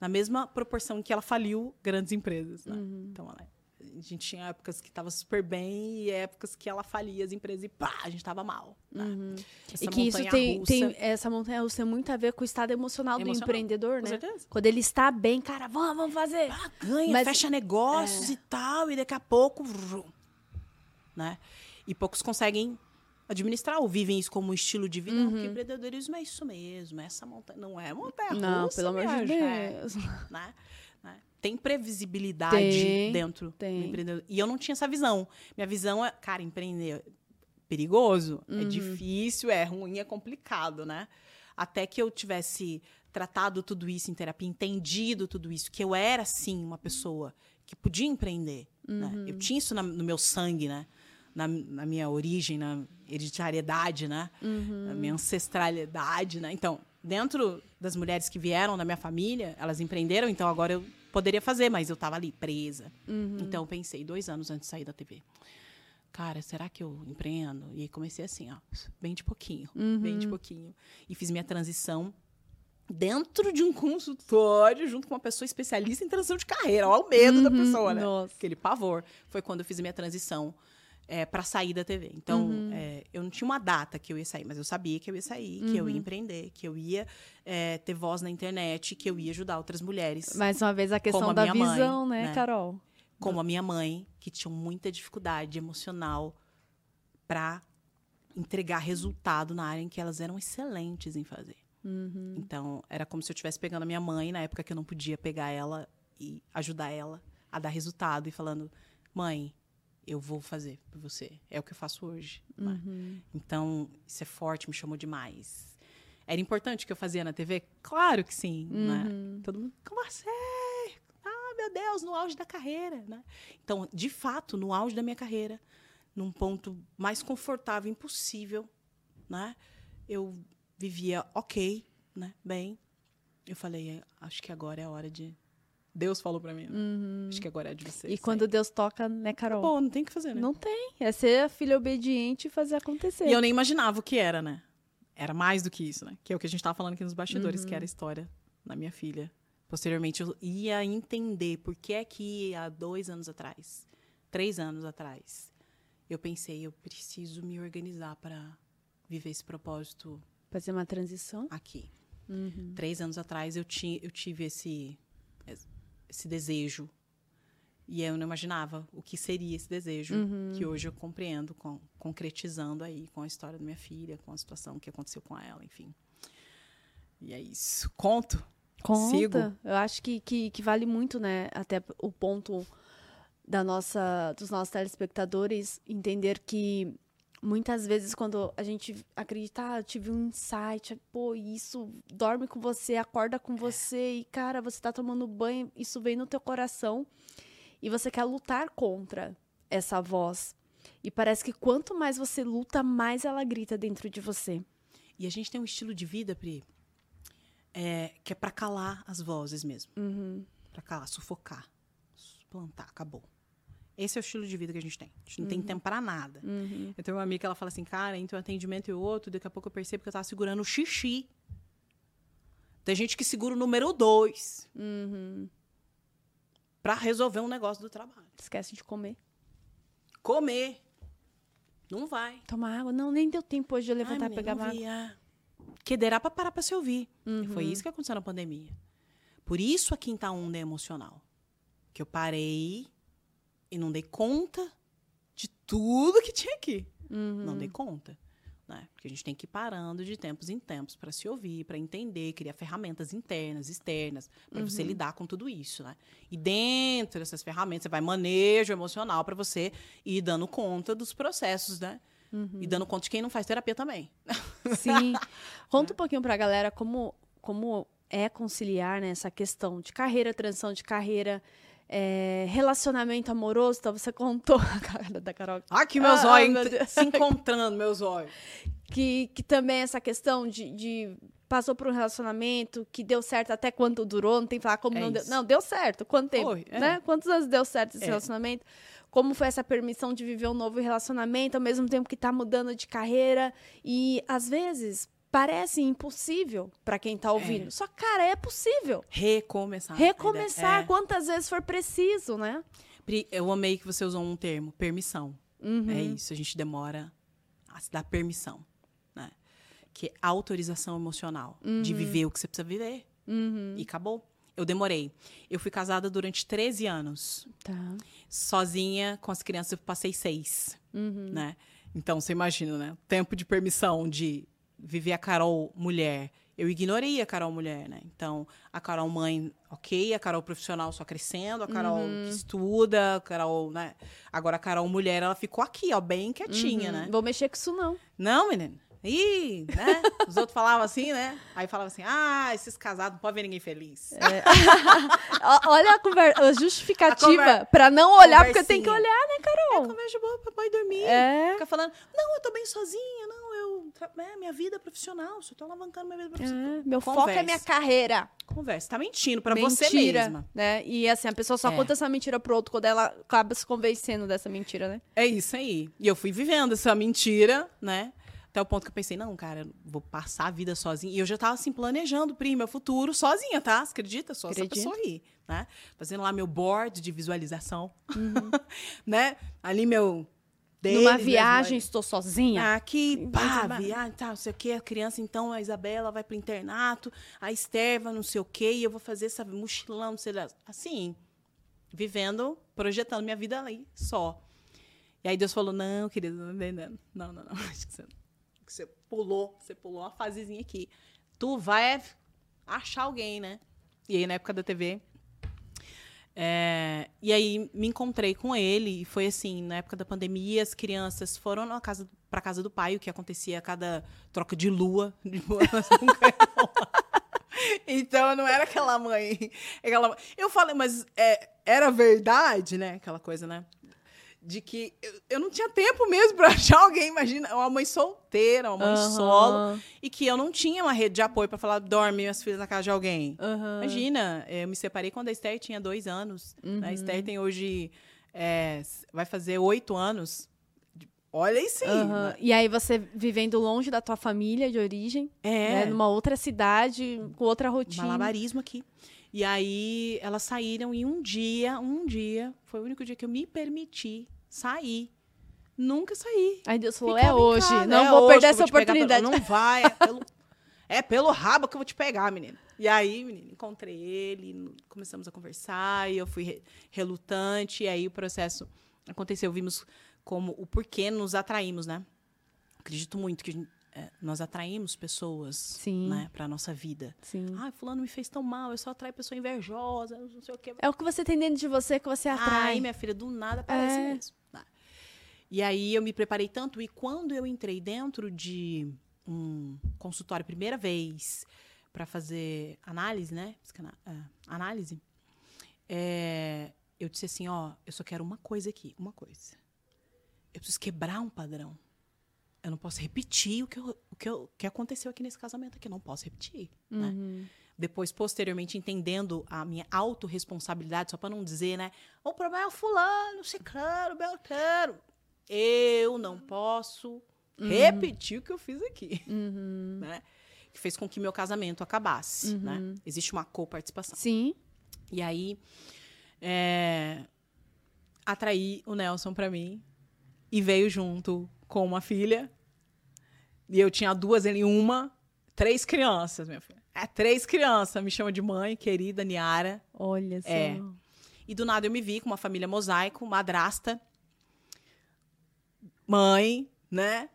na mesma proporção que ela faliu grandes empresas, né? Então ela, a gente tinha épocas que estava super bem e épocas que ela falia as empresas e pá, a gente estava mal. Né? Essa e que isso tem, russa- tem essa montanha russa tem muito a ver com o estado emocional, do Emocional, empreendedor, com né? certeza. Quando ele está bem, cara, vamos, vamos fazer. Ah, ganha, Mas- fecha negócios e tal, e daqui a pouco. vrum, Né? E poucos conseguem administrar ou vivem isso como um estilo de vida. Não, porque empreendedorismo é isso mesmo, é essa montanha. Não é montanha Não, russa, pelo amor de gente, Deus. Né? Né? Tem previsibilidade Tem, dentro tem. do empreendedor. E eu não tinha essa visão. Minha visão é, cara, empreender é perigoso, é Uhum. difícil, é ruim, é complicado, né? Até que eu tivesse tratado tudo isso em terapia, entendido tudo isso, que eu era, sim, uma pessoa que podia empreender. né? Uhum. Eu tinha isso na- no meu sangue, né? Na, na minha origem, na hereditariedade, né? Uhum. Na minha ancestralidade, né? Então, dentro das mulheres que vieram da minha família, elas empreenderam, então agora eu poderia fazer, mas eu estava ali presa. Uhum. Então, eu pensei, dois anos antes de sair da TV. cara, será que eu empreendo? E comecei assim, ó, bem de pouquinho, Uhum. bem de pouquinho. E fiz minha transição dentro de um consultório, junto com uma pessoa especialista em transição de carreira. Olha o medo da Uhum, pessoa, né? Nossa. Aquele pavor. Foi quando eu fiz minha transição é, para sair da TV. Então, Uhum. é, eu não tinha uma data que eu ia sair, mas eu sabia que eu ia sair, que eu Uhum. ia empreender, que eu ia é, ter voz na internet, que eu ia ajudar outras mulheres. Mais uma vez a questão a da minha mãe, visão, né, né? Carol? como a minha mãe, que tinha muita dificuldade emocional para entregar resultado na área em que elas eram excelentes em fazer. Uhum. Então, era como se eu estivesse pegando a minha mãe na época que eu não podia pegar ela e ajudar ela a dar resultado e falando: "Mãe, eu vou fazer por você. É o que eu faço hoje". né? Uhum. Então, isso é forte, me chamou demais. Era importante o que eu fazia na TV? Claro que sim, né? Uhum. Todo mundo, como você? Ah, meu Deus, no auge da carreira, né? Então, de fato, no auge da minha carreira, num ponto mais confortável impossível, né? Eu vivia ok, né? Bem. Eu falei, acho que agora é a hora de... Deus falou pra mim, né? Uhum. Acho que agora é de você. E quando Deus toca, né, Carol? Pô, não tem o que fazer, né? Não tem. É ser a filha obediente e fazer acontecer. E eu nem imaginava o que era, né? Era mais do que isso, né? Que é o que a gente tava falando aqui nos bastidores, que era a história da minha filha. Posteriormente, eu ia entender por que é que há dois anos atrás, três anos atrás, eu pensei, eu preciso me organizar para viver esse propósito Fazer uma transição. aqui. Uhum. Três anos atrás, eu, ti, eu tive esse, esse desejo. E eu não imaginava o que seria esse desejo, Uhum. que hoje eu compreendo, com- concretizando aí com a história da minha filha, com a situação que aconteceu com ela, enfim. E é isso. Conto? Conta. Sigo. Eu acho que, que, que vale muito, né? Até o ponto da nossa, dos nossos telespectadores entender que muitas vezes quando a gente acredita, ah, eu tive um insight, pô, isso dorme com você, acorda com você e, cara, você tá tomando banho, isso vem no teu coração e você quer lutar contra essa voz. E parece que quanto mais você luta, mais ela grita dentro de você. E a gente tem um estilo de vida, Pri, é, que é para calar as vozes mesmo. Uhum. Pra calar, sufocar, plantar, acabou. Esse é o estilo de vida que a gente tem. A gente não tem tempo para nada. Uhum. Eu tenho uma amiga que ela fala assim, cara, entre um atendimento e outro, daqui a pouco eu percebo que eu tava segurando o xixi. Tem gente que segura o número dois Uhum. pra resolver um negócio do trabalho. Esquece de comer. Comer. Não vai. Tomar água. Não, nem deu tempo hoje de levantar Ai, e pegar água. vi, é. Que derá pra parar pra se ouvir. E Uhum. foi isso que aconteceu na pandemia. Por isso a quinta onda é emocional. Que eu parei e não dei conta de tudo que tinha aqui. Uhum. Não dei conta. Né? Porque a gente tem que ir parando de tempos em tempos para se ouvir, para entender, criar ferramentas internas, externas, para você Uhum. lidar com tudo isso. Né? E dentro dessas ferramentas, você vai manejo emocional para você ir dando conta dos processos, né? Uhum. E dando conta de quem não faz terapia também. Sim. Conta um pouquinho pra galera como, como é conciliar né, essa questão de carreira, transição de carreira, é, relacionamento amoroso. Então, você contou a cara da Carol. Aqui meus meus olhos olhos meu Deus. se encontrando, meus olhos. Que, que também essa questão de, de passou por um relacionamento que deu certo até quanto durou, não tem que falar como É não deu. isso. Não, deu certo. Quanto tempo? Foi, é. né? Quantos anos deu certo esse É. relacionamento? Como foi essa permissão de viver um novo relacionamento ao mesmo tempo que tá mudando de carreira? E às vezes parece impossível pra quem tá ouvindo. Só, cara, é possível. Recomeçar. Recomeçar É. quantas vezes for preciso, né? Pri, Eu amei que você usou um termo, permissão. Uhum. É isso, a gente demora a se dar permissão, né? Que é autorização emocional de viver o que você precisa viver. Uhum. E acabou. Eu demorei. Eu fui casada durante 13 anos. Tá. Sozinha, com as crianças, eu passei seis, Uhum. né? Então, você imagina, né? Tempo de permissão de viver a Carol mulher. Eu ignorei a Carol mulher, né? Então, a Carol mãe, ok. A Carol profissional só crescendo. A Carol que estuda. A Carol, né? Agora, a Carol mulher, ela ficou aqui, ó, bem quietinha, Uhum. né? Vou mexer com isso, não. Não, menina. Ih, né? Os outros falavam assim, né? Aí falavam assim, ah, esses casados não podem ver ninguém feliz. É. Olha a, conver- a justificativa conver- pra não olhar, porque tem que olhar, né, Carol? Conversa boa pra pai dormir. É. Fica falando, não, eu tô bem sozinha, não, eu. É, minha vida profissional, só tô alavancando minha vida profissional. É, Meu foco é minha carreira. Conversa, tá mentindo pra mentira, você mesma. né? E assim, a pessoa só É. conta essa mentira pro outro quando ela acaba se convencendo dessa mentira, né? É isso aí. E eu fui vivendo essa mentira, né? Até o ponto que eu pensei, não, cara, vou passar a vida sozinha. E eu já tava assim, planejando, Pri, meu futuro sozinha, tá? Você acredita? Só essa Acredito. pessoa aí, né? Fazendo lá meu board de visualização, Uhum. né? Ali meu... Numa viagem, né? estou sozinha. Aqui, pá, viagem, tá, não sei o quê. A criança, então, a Isabela vai pro internato, a Esther vai não sei o quê, e eu vou fazer essa mochilão, não sei lá. Assim, vivendo, projetando minha vida ali, só. E aí Deus falou, não, querido, não. Não, não, não. Acho que você, que você pulou, você pulou uma fasezinha aqui. Tu vai achar alguém, né? E aí, na época da TV, é, e aí me encontrei com ele e foi assim, na época da pandemia, as crianças foram na casa para casa do pai, o que acontecia a cada troca de lua, de ganhavam. Então não era aquela mãe, aquela Eu falei, mas é, era verdade, né? Aquela coisa, né? De que eu, eu não tinha tempo mesmo para achar alguém, imagina, uma mãe solteira, uma mãe Aham. solo, e que eu não tinha uma rede de apoio para falar, dorme minhas filhas na casa de alguém. Aham. Imagina, eh, eu me separei quando a Esther tinha dois anos. né? A Esther tem hoje. s- vai fazer oito anos. Olha isso aí. Né? E aí você vivendo longe da tua família de origem, É. né? Numa outra cidade, com outra rotina. Malabarismo aqui. E aí elas saíram e um dia, um dia, foi o único dia que eu me permiti sair. Nunca saí. Aí Deus falou, Ficava é hoje, casa, não é vou hoje perder essa vou pegar pelo- oportunidade. Não vai, é pelo, é pelo rabo que eu vou te pegar, menina. E aí, menina, encontrei ele, começamos a conversar, e eu fui re- relutante, e aí o processo aconteceu. Vimos como o porquê nos atraímos, né? Acredito muito que a gente- é, nós atraímos pessoas Sim. né, para nossa vida. Sim. Ai, fulano me fez tão mal, eu só atraio pessoa invejosa, não sei o quê. É o que você tem dentro de você que você Ai, atrai. minha filha, do nada parece É. mesmo. Tá. E aí eu me preparei tanto, e quando eu entrei dentro de um consultório primeira vez para fazer análise, né? É, Análise, é, eu disse assim, ó, eu só quero uma coisa aqui, uma coisa. Eu preciso quebrar um padrão. Eu não posso repetir o que, eu- o que, eu- o que aconteceu aqui nesse casamento aqui. Eu não posso repetir. né? Uhum. depois, posteriormente, entendendo a minha autorresponsabilidade, só para não dizer, né? O problema é o fulano, ciclano, beltrano. Eu não posso repetir o que eu fiz aqui, Uhum. né? Que fez com que meu casamento acabasse, né? Existe uma coparticipação. Sim. E aí, é, atraí o Nelson para mim e veio junto com uma filha. E eu tinha duas, ele uma. Três crianças, minha filha. É, três crianças. Me chama de mãe, querida Niara. Olha só. É. E do nada eu me vi com uma família mosaico, madrasta, mãe, né?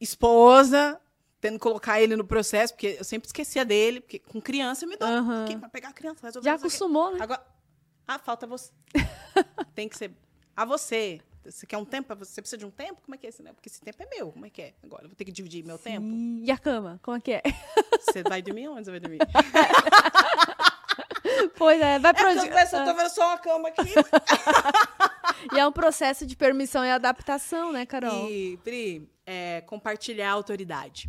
Esposa, tendo que colocar ele no processo, porque eu sempre esquecia dele, porque com criança eu me dou aqui pra pegar a criança, resolver Já acostumou, né? Agora, ah, falta você. Tem que ser a você. Você quer um tempo? Você precisa de um tempo? Como é que é esse, né? Porque esse tempo é meu. Como é que é? Agora, eu vou ter que dividir meu tempo? Sim. E a cama? Como é que é? Você vai dormir onde você vai dormir? pois é, vai É porque onde... eu tô- eu tô vendo só uma cama aqui. E é um processo de permissão e adaptação, né, Carol? E, Pri, é, compartilhar a autoridade.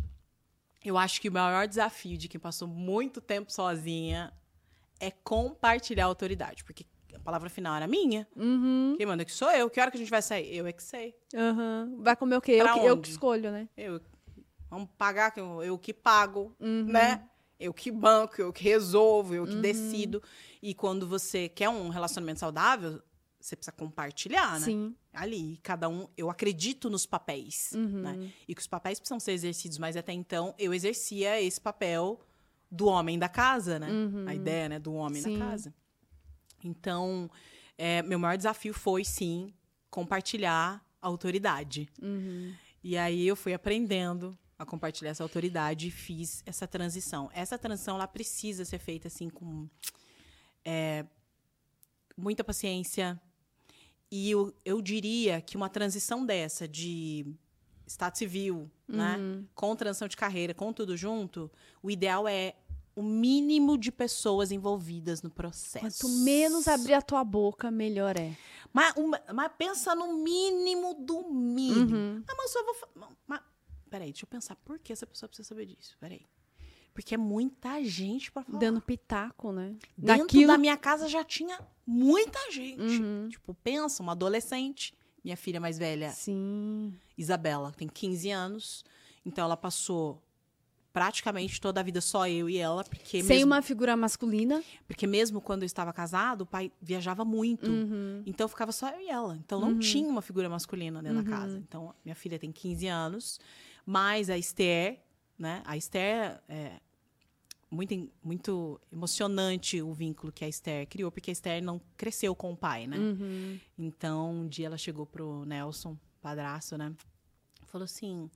Eu acho que o maior desafio de quem passou muito tempo sozinha é compartilhar a autoridade. Porque a palavra final era minha. Uhum. Quem manda que sou eu. Que hora que a gente vai sair? Eu é que sei. Uhum. Vai comer o quê? Eu que, eu que escolho, né? Eu, vamos pagar, que eu, eu que pago, Uhum. né? Eu que banco, eu que resolvo, eu que decido. E quando você quer um relacionamento saudável, você precisa compartilhar, né? Sim. Ali, cada um, eu acredito nos papéis, Uhum. né? E que os papéis precisam ser exercidos, mas até então eu exercia esse papel do homem da casa, né? A ideia, né, do homem Sim. da casa. Então, é, meu maior desafio foi, sim, compartilhar a autoridade. Uhum. E aí eu fui aprendendo a compartilhar essa autoridade e fiz essa transição. Essa transição ela precisa ser feita assim com é, muita paciência. E eu, eu diria que uma transição dessa de estado civil, né? Uhum. Com transição de carreira, com tudo junto, o ideal é o mínimo de pessoas envolvidas no processo. Quanto menos abrir a tua boca, melhor é. Mas, uma- mas pensa no mínimo do mínimo. Uhum. Ah, mas eu vou. Mas, peraí, deixa eu pensar. Por que essa pessoa precisa saber disso? Peraí. Porque é muita gente pra falar. Dando pitaco, né? Dentro Daquilo- da minha casa já tinha muita gente. Uhum. Tipo, pensa, uma adolescente. Minha filha mais velha, Sim. Isabela, tem 15 anos. Então ela passou praticamente toda a vida só eu e ela, porque Sem mesmo, uma figura masculina. porque mesmo quando eu estava casado, o pai viajava muito. Uhum. Então ficava só eu e ela. Então não tinha uma figura masculina dentro da casa. Então minha filha tem 15 anos, mais a Esther, né? A Esther é muito, muito emocionante o vínculo que a Esther criou, porque a Esther não cresceu com o pai, né? Uhum. Então, um dia ela chegou pro Nelson, padrasto, né? Falou assim: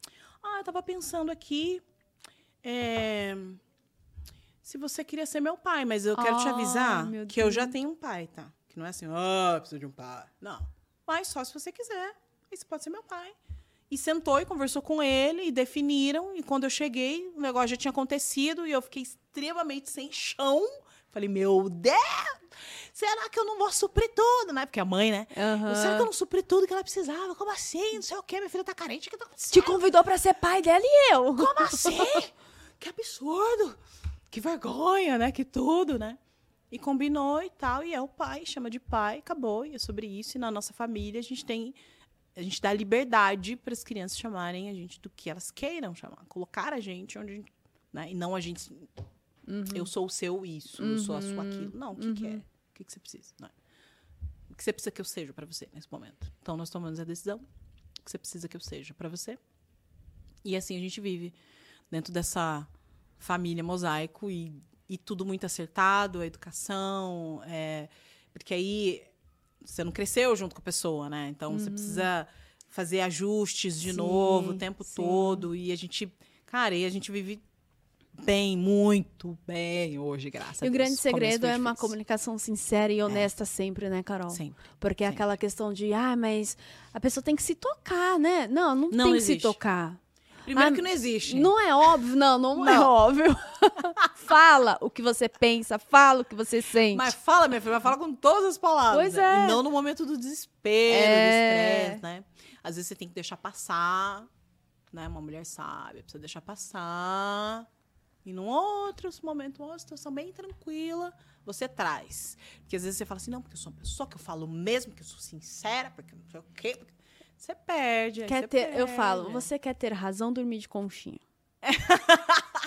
Ah, eu tava pensando aqui. É, Se você queria ser meu pai, mas eu quero te Ah, avisar que eu já tenho um pai, tá? Que não é assim, ah, preciso de um pai. Não. Mas só se você quiser. Você pode ser meu pai. E sentou e conversou com ele e definiram. E quando eu cheguei, o negócio já tinha acontecido e eu fiquei extremamente sem chão. Falei, meu Deus! Será que eu não vou suprir tudo, né? Porque a mãe, né? Aham. Será que eu não supri tudo que ela precisava? Como assim? Não sei o quê. Minha filha tá carente. O que tá Te convidou pra ser pai dela e eu. Como assim? Que absurdo. Que vergonha, né? Que tudo, né? E combinou e tal. E é o pai, chama de pai, acabou. E é sobre isso. E na nossa família a gente tem. A gente dá liberdade para as crianças chamarem a gente do que elas queiram chamar. Colocar a gente onde a gente. Né? E não a gente. Eu sou o seu isso, eu sou a sua aquilo. Não, o que, que é? O que, que você precisa? Não é? O que você precisa que eu seja para você nesse momento? Então nós tomamos a decisão. O que você precisa que eu seja para você? E assim a gente vive dentro dessa família mosaico e, e tudo muito acertado, a educação, é, porque aí você não cresceu junto com a pessoa, né? Então você precisa fazer ajustes de Sim, novo o tempo sim. todo e a gente, cara, e a gente vive bem, muito bem hoje, graças a E o Deus. grande segredo é uma comunicação sincera e honesta sempre, né, Carol? Sempre. Porque é sempre. aquela questão de, ah, mas a pessoa tem que se tocar, né? Não, não, Não tem que se existe. tocar. Primeiro Ah, que não existe. Não é óbvio, não, não, é Não. óbvio. fala o que você pensa, fala o que você sente. Mas fala, minha filha, mas fala com todas as palavras. Pois né? é. E não no momento do desespero, É. do estresse, né? Às vezes você tem que deixar passar, né? Uma mulher sábia precisa deixar passar. E num outro momento, uma situação bem tranquila, você traz. Porque às vezes você fala assim, não, porque eu sou uma pessoa que eu falo mesmo, que eu sou sincera, porque não sei o quê. porque- Você perde. Quer ter, eu falo, perde. você quer ter razão dormir de conchinha.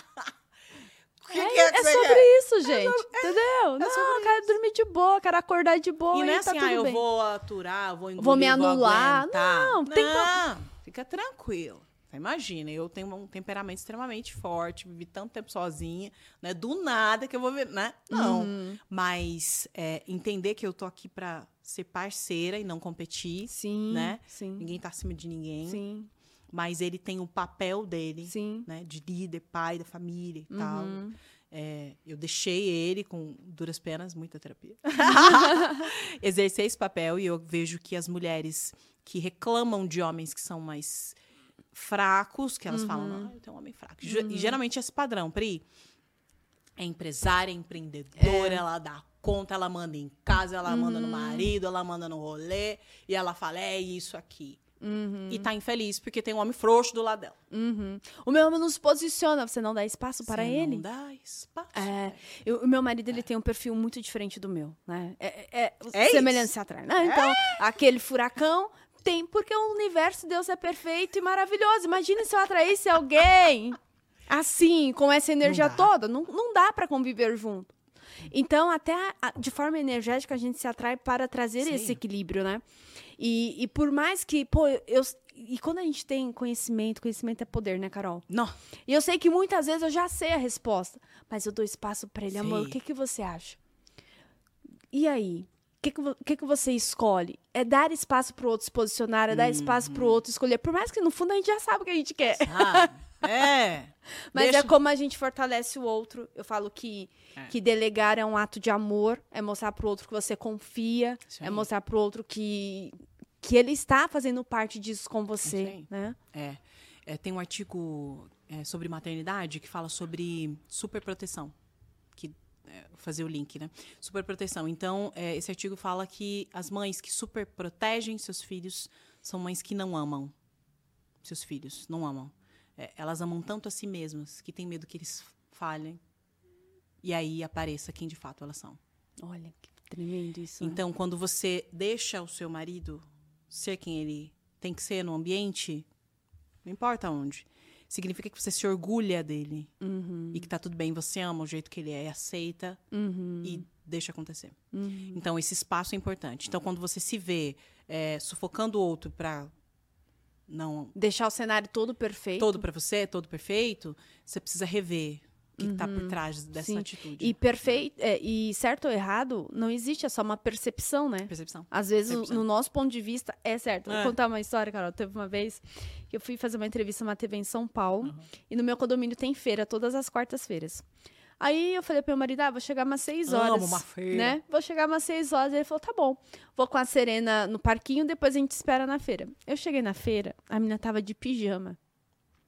Que é que é que é sobre quer? isso, gente. entendeu? não, sobre eu quero dormir de boa, quero acordar de boa E não é tá assim, tudo ah, eu bem. vou aturar, vou engolir, Vou me anular. aguentar. Não, tem Não, fica tranquilo. Imagina, eu tenho um temperamento extremamente forte, vivi tanto tempo sozinha, né? Do nada que eu vou ver, né? Não. Uhum. Mas é, entender que eu tô aqui pra ser parceira e não competir. Sim, né? sim, Ninguém tá acima de ninguém. sim, Mas ele tem o papel dele, sim. né? De líder, pai da família e tal. Uhum. É, eu deixei ele com duras penas, muita terapia. Exercer esse papel e eu vejo que as mulheres que reclamam de homens que são mais fracos, que elas falam, Uhum. não, eu tenho um homem fraco. Ge- E geralmente esse padrão, Pri, é empresária, é empreendedora, ela dá conta, ela manda em casa, ela manda Uhum. no marido, ela manda no rolê, e ela fala, é isso aqui. Uhum. E tá infeliz porque tem um homem frouxo do lado dela. Uhum. O meu homem não se posiciona, você não dá espaço para Você ele? Não dá espaço. É, eu- o meu marido ele tem um perfil muito diferente do meu, né? É, é, É semelhança isso? atrás, né? Então, aquele furacão tem porque o universo de Deus é perfeito e maravilhoso. Imagine se eu atraísse alguém assim, com essa energia dá. toda, não, não dá para conviver junto. Então, até a- a- de forma energética, a gente se atrai para trazer Sim. esse equilíbrio, né? E, e por mais que, pô, eu. E quando a gente tem conhecimento, conhecimento é poder, né, Carol? Não. E eu sei que muitas vezes eu já sei a resposta, mas eu dou espaço pra ele, amor. O que, que você acha? E aí? O que, que, o que, que você escolhe? É dar espaço pro outro se posicionar, é dar espaço Uhum. pro outro escolher. Por mais que no fundo a gente já sabe o que a gente quer. Sabe? É. Mas Deixa- é como a gente fortalece o outro. Eu falo que, É. que delegar é um ato de amor, é mostrar pro outro que você confia, é mostrar pro outro que, que ele está fazendo parte disso com você, né? É. É, tem um artigo é, sobre maternidade que fala sobre superproteção. Que é, fazer o link, né? Superproteção. Então, é, esse artigo fala que as mães que superprotegem seus filhos são mães que não amam seus filhos, não amam. É, elas amam tanto a si mesmas que têm medo que eles falhem e aí apareça quem de fato elas são. Olha, que tremendo isso. né? Então, quando você deixa o seu marido ser quem ele tem que ser no ambiente, não importa onde, significa que você se orgulha dele Uhum, e que tá tudo bem, você ama o jeito que ele é, aceita uhum, e deixa acontecer. uhum. Então, esse espaço é importante. Então, quando você se vê é, sufocando o outro para não Deixar o cenário todo perfeito. todo para você, todo perfeito, você precisa rever o que, que tá por trás dessa Sim. atitude. E perfeito, é, e certo ou errado, não existe, é só uma percepção, né? Percepção. Às vezes, o- 100%. no nosso ponto de vista, é certo. Vou É. contar uma história, Carol. Teve uma vez que eu fui fazer uma entrevista numa TV em São Paulo. E no meu condomínio tem feira, todas as quartas-feiras. Aí eu falei pro meu marido, ah, vou chegar umas seis Amo horas. uma feira. Né? Vou chegar umas seis horas. Ele falou, tá bom. Vou com a Serena no parquinho, depois a gente espera na feira. Eu cheguei na feira, a menina tava de pijama.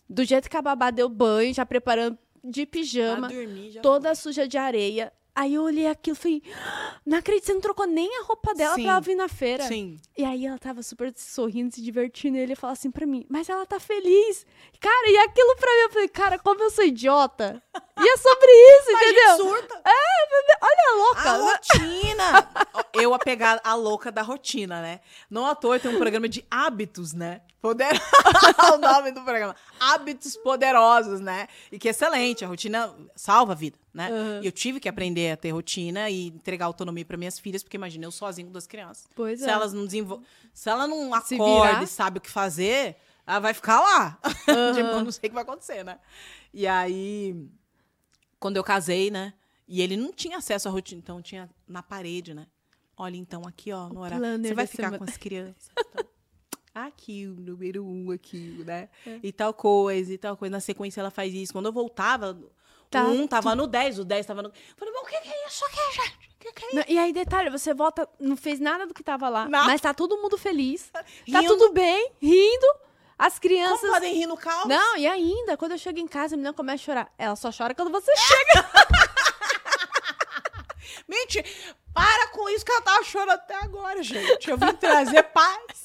Do jeito que a babá deu banho, já preparando de pijama dormir toda suja de areia. Aí eu olhei aquilo e falei, "Ah, não acredito, você não trocou nem a roupa dela Sim. pra ela vir na feira. Sim. E aí ela tava super sorrindo, se divertindo, e ele falou assim pra mim, mas ela tá feliz. Cara, e aquilo pra mim, eu falei, cara, como eu sou idiota. E é sobre isso, entendeu? surta. Olha a louca. A rotina. Eu a pegar a louca da rotina, né? Não à toa tem um programa de hábitos, né? Poder... o nome do programa. Hábitos poderosos, né? E que é excelente. A rotina salva a vida, né? Uhum. E eu tive que aprender a ter rotina e entregar autonomia para minhas filhas, porque imagina, eu sozinho com duas crianças. Pois Se é. elas não desenvol... Se ela não acorda e sabe o que fazer, ela vai ficar lá. Uhum. tipo, eu não sei o que vai acontecer, né? E aí, quando eu casei, né? E ele não tinha acesso à rotina, então tinha na parede, né? Olha, então, aqui, ó, no horário. Você vai ficar semana. com as crianças. Então, aqui, o número um, aqui, né? É. E tal coisa, e tal coisa. Na sequência, ela faz isso. Quando eu voltava, Tá o um tava no 10, o 10 tava no. Eu falei, mas o que, que é isso aqui, gente? O que, que é isso? Não, e aí, detalhe, você volta, não fez nada do que tava lá, Nada. mas tá todo mundo feliz, tá Rindo. tudo bem, rindo, as crianças... Como podem rir no caos? Não, e ainda, quando eu chego em casa, a menina começa a chorar. Ela só chora quando você chega. Mente, para com isso que ela tava chorando até agora, gente. Eu vim trazer paz.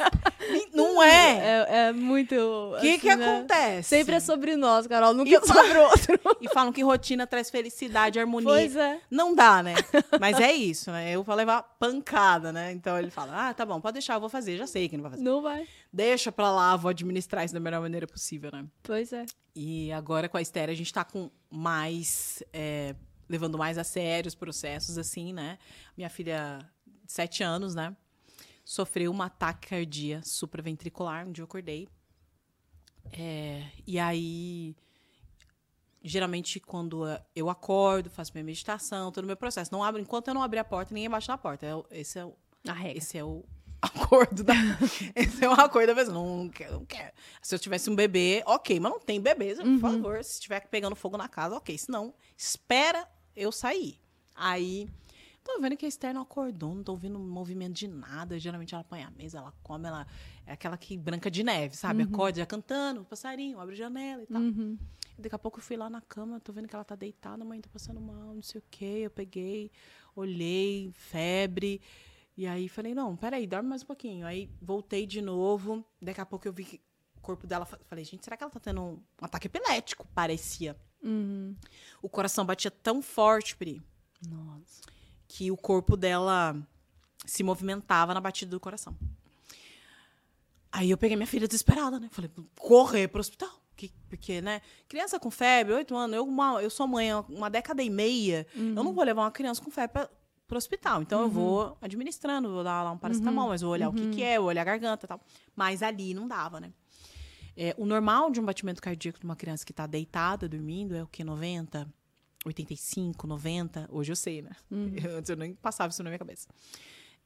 Não é. É, é muito. O que, assim, que né? acontece? Sempre é sobre nós, Carol, nunca E é sobre o outro. E falam que rotina traz felicidade, harmonia. Pois é. Não dá, né? Mas é isso, né? Eu vou levar pancada, né? Então ele fala: ah, tá bom, pode deixar, eu vou fazer. Já sei que não vai fazer. Não vai. Deixa pra lá, vou administrar isso da melhor maneira possível, né? Pois é. E agora com a Esther, a gente tá com mais. é, levando mais a sério os processos, assim, né? Minha filha, de sete anos, né? Sofreu um ataque cardíaco supraventricular. Um dia eu acordei. É, e aí. Geralmente, quando eu acordo, faço minha meditação, todo o meu processo. Não abro, enquanto eu não abrir a porta, ninguém bate na porta. É esse é o, esse é o acordo da. Esse é o acordo da pessoa. Não, não quero, não quero. Se eu tivesse um bebê, ok, mas não tem bebê, por favor. Se estiver pegando fogo na casa, ok. Se não, espera eu sair. Aí. Tô vendo que a Esther não acordou, não tô ouvindo movimento de nada. Geralmente ela põe a mesa, ela come, ela é aquela que branca de neve, sabe? Acorda já cantando, passarinho, abre janela e tal. Uhum. Daqui a pouco eu fui lá na cama, tô vendo que ela tá deitada, mãe, tô passando mal, não sei o quê. Eu peguei, olhei, febre. E aí falei, não, peraí, dorme mais um pouquinho. Aí voltei de novo. Daqui a pouco eu vi que o corpo dela. Falei, gente, será que ela tá tendo um ataque epilético? Parecia. Uhum. O coração batia tão forte, Pri, Nossa. que o corpo dela se movimentava na batida do coração. Aí eu peguei minha filha desesperada, né? Falei, correr pro hospital. Que- porque, né? Criança com febre, oito anos, eu, uma- eu sou mãe há uma década e meia, eu não vou levar uma criança com febre pra, pro hospital. Então eu vou administrando, vou dar lá um paracetamol, mas vou olhar o que, que é, vou olhar a garganta e tal. Mas ali não dava, né? É, o normal de um batimento cardíaco de uma criança que tá deitada, dormindo, é o que? 90? 85, 90? Hoje eu sei, né? Antes eu nem passava isso na minha cabeça.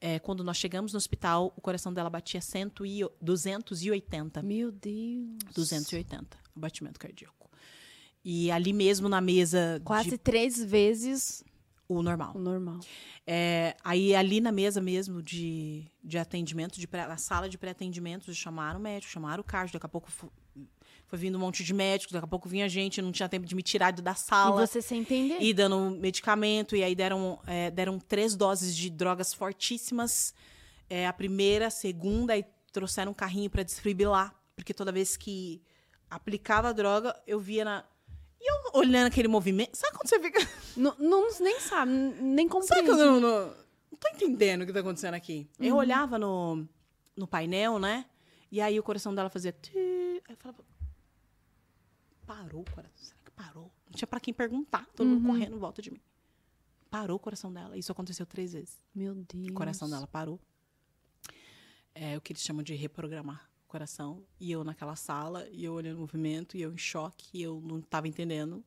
É, quando nós chegamos no hospital, o coração dela batia 100 e, 280. Meu Deus. 280, o batimento cardíaco. E ali mesmo na mesa, Quase de, três vezes o normal. o normal. É, aí ali na mesa mesmo de, de atendimento, de pré, na sala de pré-atendimento, chamaram o médico, chamaram o cardio, daqui a pouco fu- Foi vindo um monte de médicos, daqui a pouco vinha gente, não tinha tempo de me tirar da sala. E você sem entender. E dando medicamento, e aí deram, é, deram três doses de drogas fortíssimas. É, a primeira, a segunda, e trouxeram um carrinho para desfibrilar. Porque toda vez que aplicava a droga, eu via na. E eu olhando aquele movimento. Sabe quando você fica. Não, não nem sabe, nem Sabe compreende. que eu não, não, não tô entendendo o que tá acontecendo aqui? Eu olhava no, no painel, né? E aí o coração dela fazia. Aí eu falava. Parou o coração. Será que parou? Não tinha pra quem perguntar. Todo mundo correndo em volta de mim. Parou o coração dela. Isso aconteceu três vezes. Meu Deus. O coração dela parou. É o que eles chamam de reprogramar coração. E eu naquela sala, e eu olhando o movimento, e eu em choque, e eu não tava entendendo.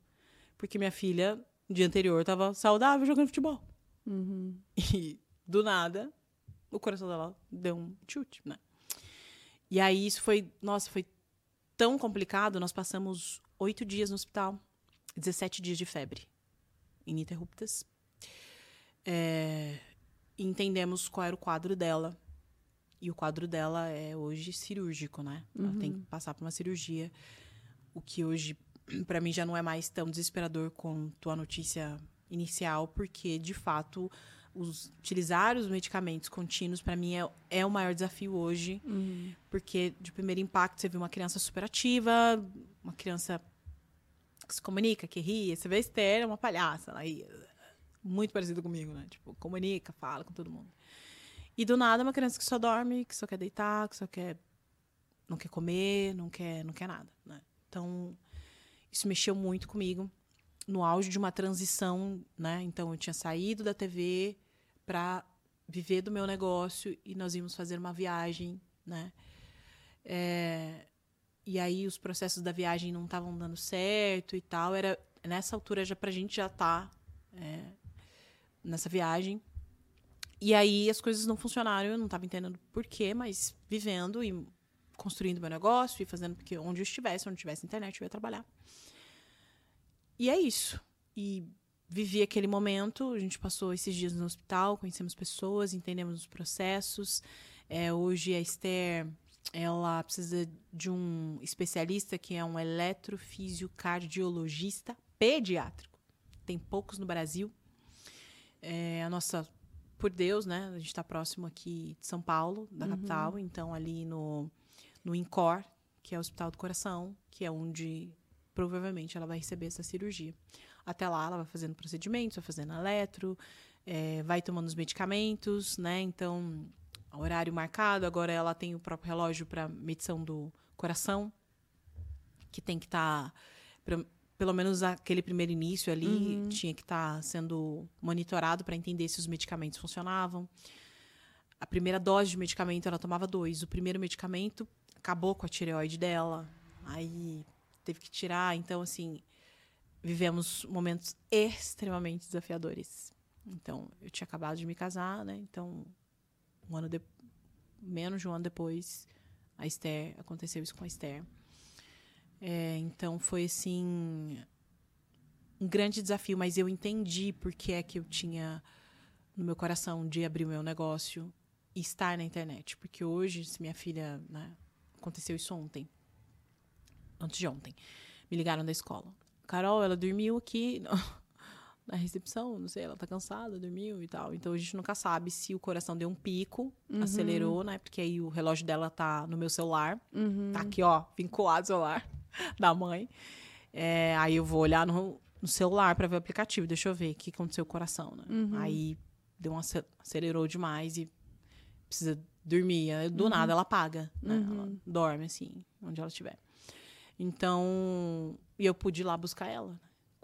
Porque minha filha, no dia anterior, tava saudável jogando futebol. Uhum. E do nada, o coração dela deu um chute, né? E aí isso foi, nossa, foi tão complicado. Nós passamos oito dias no hospital, 17 dias de febre ininterruptas. É, entendemos qual era o quadro dela. E o quadro dela é hoje cirúrgico, né? Ela tem que passar por uma cirurgia. O que hoje, pra mim, já não é mais tão desesperador quanto a notícia inicial, porque, de fato, os, utilizar os medicamentos contínuos, pra mim, é, é o maior desafio hoje. Uhum. Porque, de primeiro impacto, você vê uma criança super ativa, uma criança que se comunica, que ri. Você vê a Esther, é uma palhaça. Ela ri. Muito parecida comigo, né? Tipo, comunica, fala com todo mundo. E do nada, uma criança que só dorme, que só quer deitar, que só quer. não quer comer, não quer, não quer nada, né? Então, isso mexeu muito comigo. No auge de uma transição, né? Então, eu tinha saído da TV para viver do meu negócio e nós íamos fazer uma viagem, né? É, e aí os processos da viagem não estavam dando certo e tal. Era nessa altura já pra gente já tá é, nessa viagem. E aí as coisas não funcionaram, eu não estava entendendo por quê, mas vivendo e construindo meu negócio e fazendo porque onde eu estivesse, onde tivesse internet, eu ia trabalhar. E é isso. E vivi aquele momento, a gente passou esses dias no hospital, conhecemos pessoas, entendemos os processos. É, hoje a Esther, ela precisa de um especialista que é um eletrofísio-cardiologista pediátrico. Tem poucos no Brasil. É, a nossa, por Deus, né? A gente está próximo aqui de São Paulo, da capital, então ali no, no INCOR, que é o Hospital do Coração, que é onde provavelmente ela vai receber essa cirurgia. Até lá, ela vai fazendo procedimentos, vai fazendo eletro, é, vai tomando os medicamentos, né? Então, horário marcado. Agora ela tem o próprio relógio para medição do coração, que tem que estar, pelo menos aquele primeiro início ali, tinha que estar sendo monitorado para entender se os medicamentos funcionavam. A primeira dose de medicamento ela tomava dois. O primeiro medicamento acabou com a tireoide dela, aí teve que tirar. Então, assim, vivemos momentos extremamente desafiadores. Então, eu tinha acabado de me casar, né? Então, um ano de... menos de um ano depois, a Esther aconteceu isso com a Esther. É, então foi assim um grande desafio, mas eu entendi por que é que eu tinha no meu coração de abrir o meu negócio e estar na internet, porque hoje, se minha filha, né, aconteceu isso ontem, antes de ontem, me ligaram da escola. Carol, ela dormiu aqui na recepção, não sei, ela tá cansada, dormiu e tal. Então a gente nunca sabe se o coração deu um pico, acelerou, né? Porque aí o relógio dela tá no meu celular. Tá aqui, ó, vinculado ao celular da mãe. É, aí eu vou olhar no, no celular para ver o aplicativo, deixa eu ver o que aconteceu com o coração, né? Aí deu um ace- acelerou demais e precisa dormir. Do nada ela apaga, né? Ela dorme assim, onde ela estiver. Então, e eu pude ir lá buscar ela. né?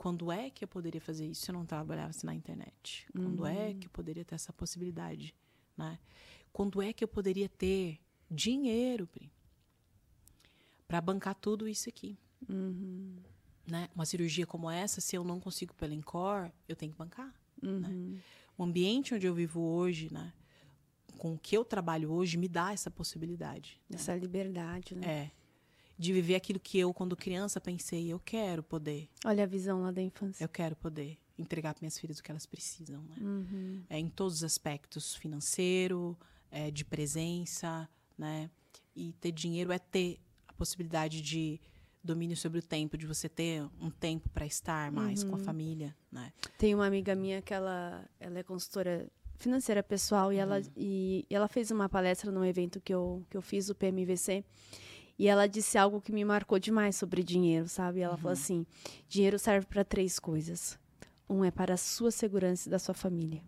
Quando é que eu poderia fazer isso se eu não trabalhasse na internet? Quando é que eu poderia ter essa possibilidade, né? Quando é que eu poderia ter dinheiro, Pri, para bancar tudo isso aqui? Né? Uma cirurgia como essa, se eu não consigo pela Encore, eu tenho que bancar. Né? O ambiente onde eu vivo hoje, né? com o que eu trabalho hoje, me dá essa possibilidade. né? Essa liberdade, né? É. De viver aquilo que eu, quando criança, pensei, eu quero poder, Olha a visão lá da infância. eu quero poder entregar para minhas filhas o que elas precisam, né? Uhum. É, em todos os aspectos, financeiro, é, de presença, né? E ter dinheiro é ter a possibilidade de domínio sobre o tempo, de você ter um tempo para estar mais com a Uhum. família, né? Tem uma amiga minha que ela, ela é consultora financeira pessoal e, ela, e, e ela fez uma palestra num evento que eu, que eu fiz, o PMVC, e ela disse algo que me marcou demais sobre dinheiro, sabe? Ela falou assim: dinheiro serve para três coisas. Um é para a sua segurança e da sua família.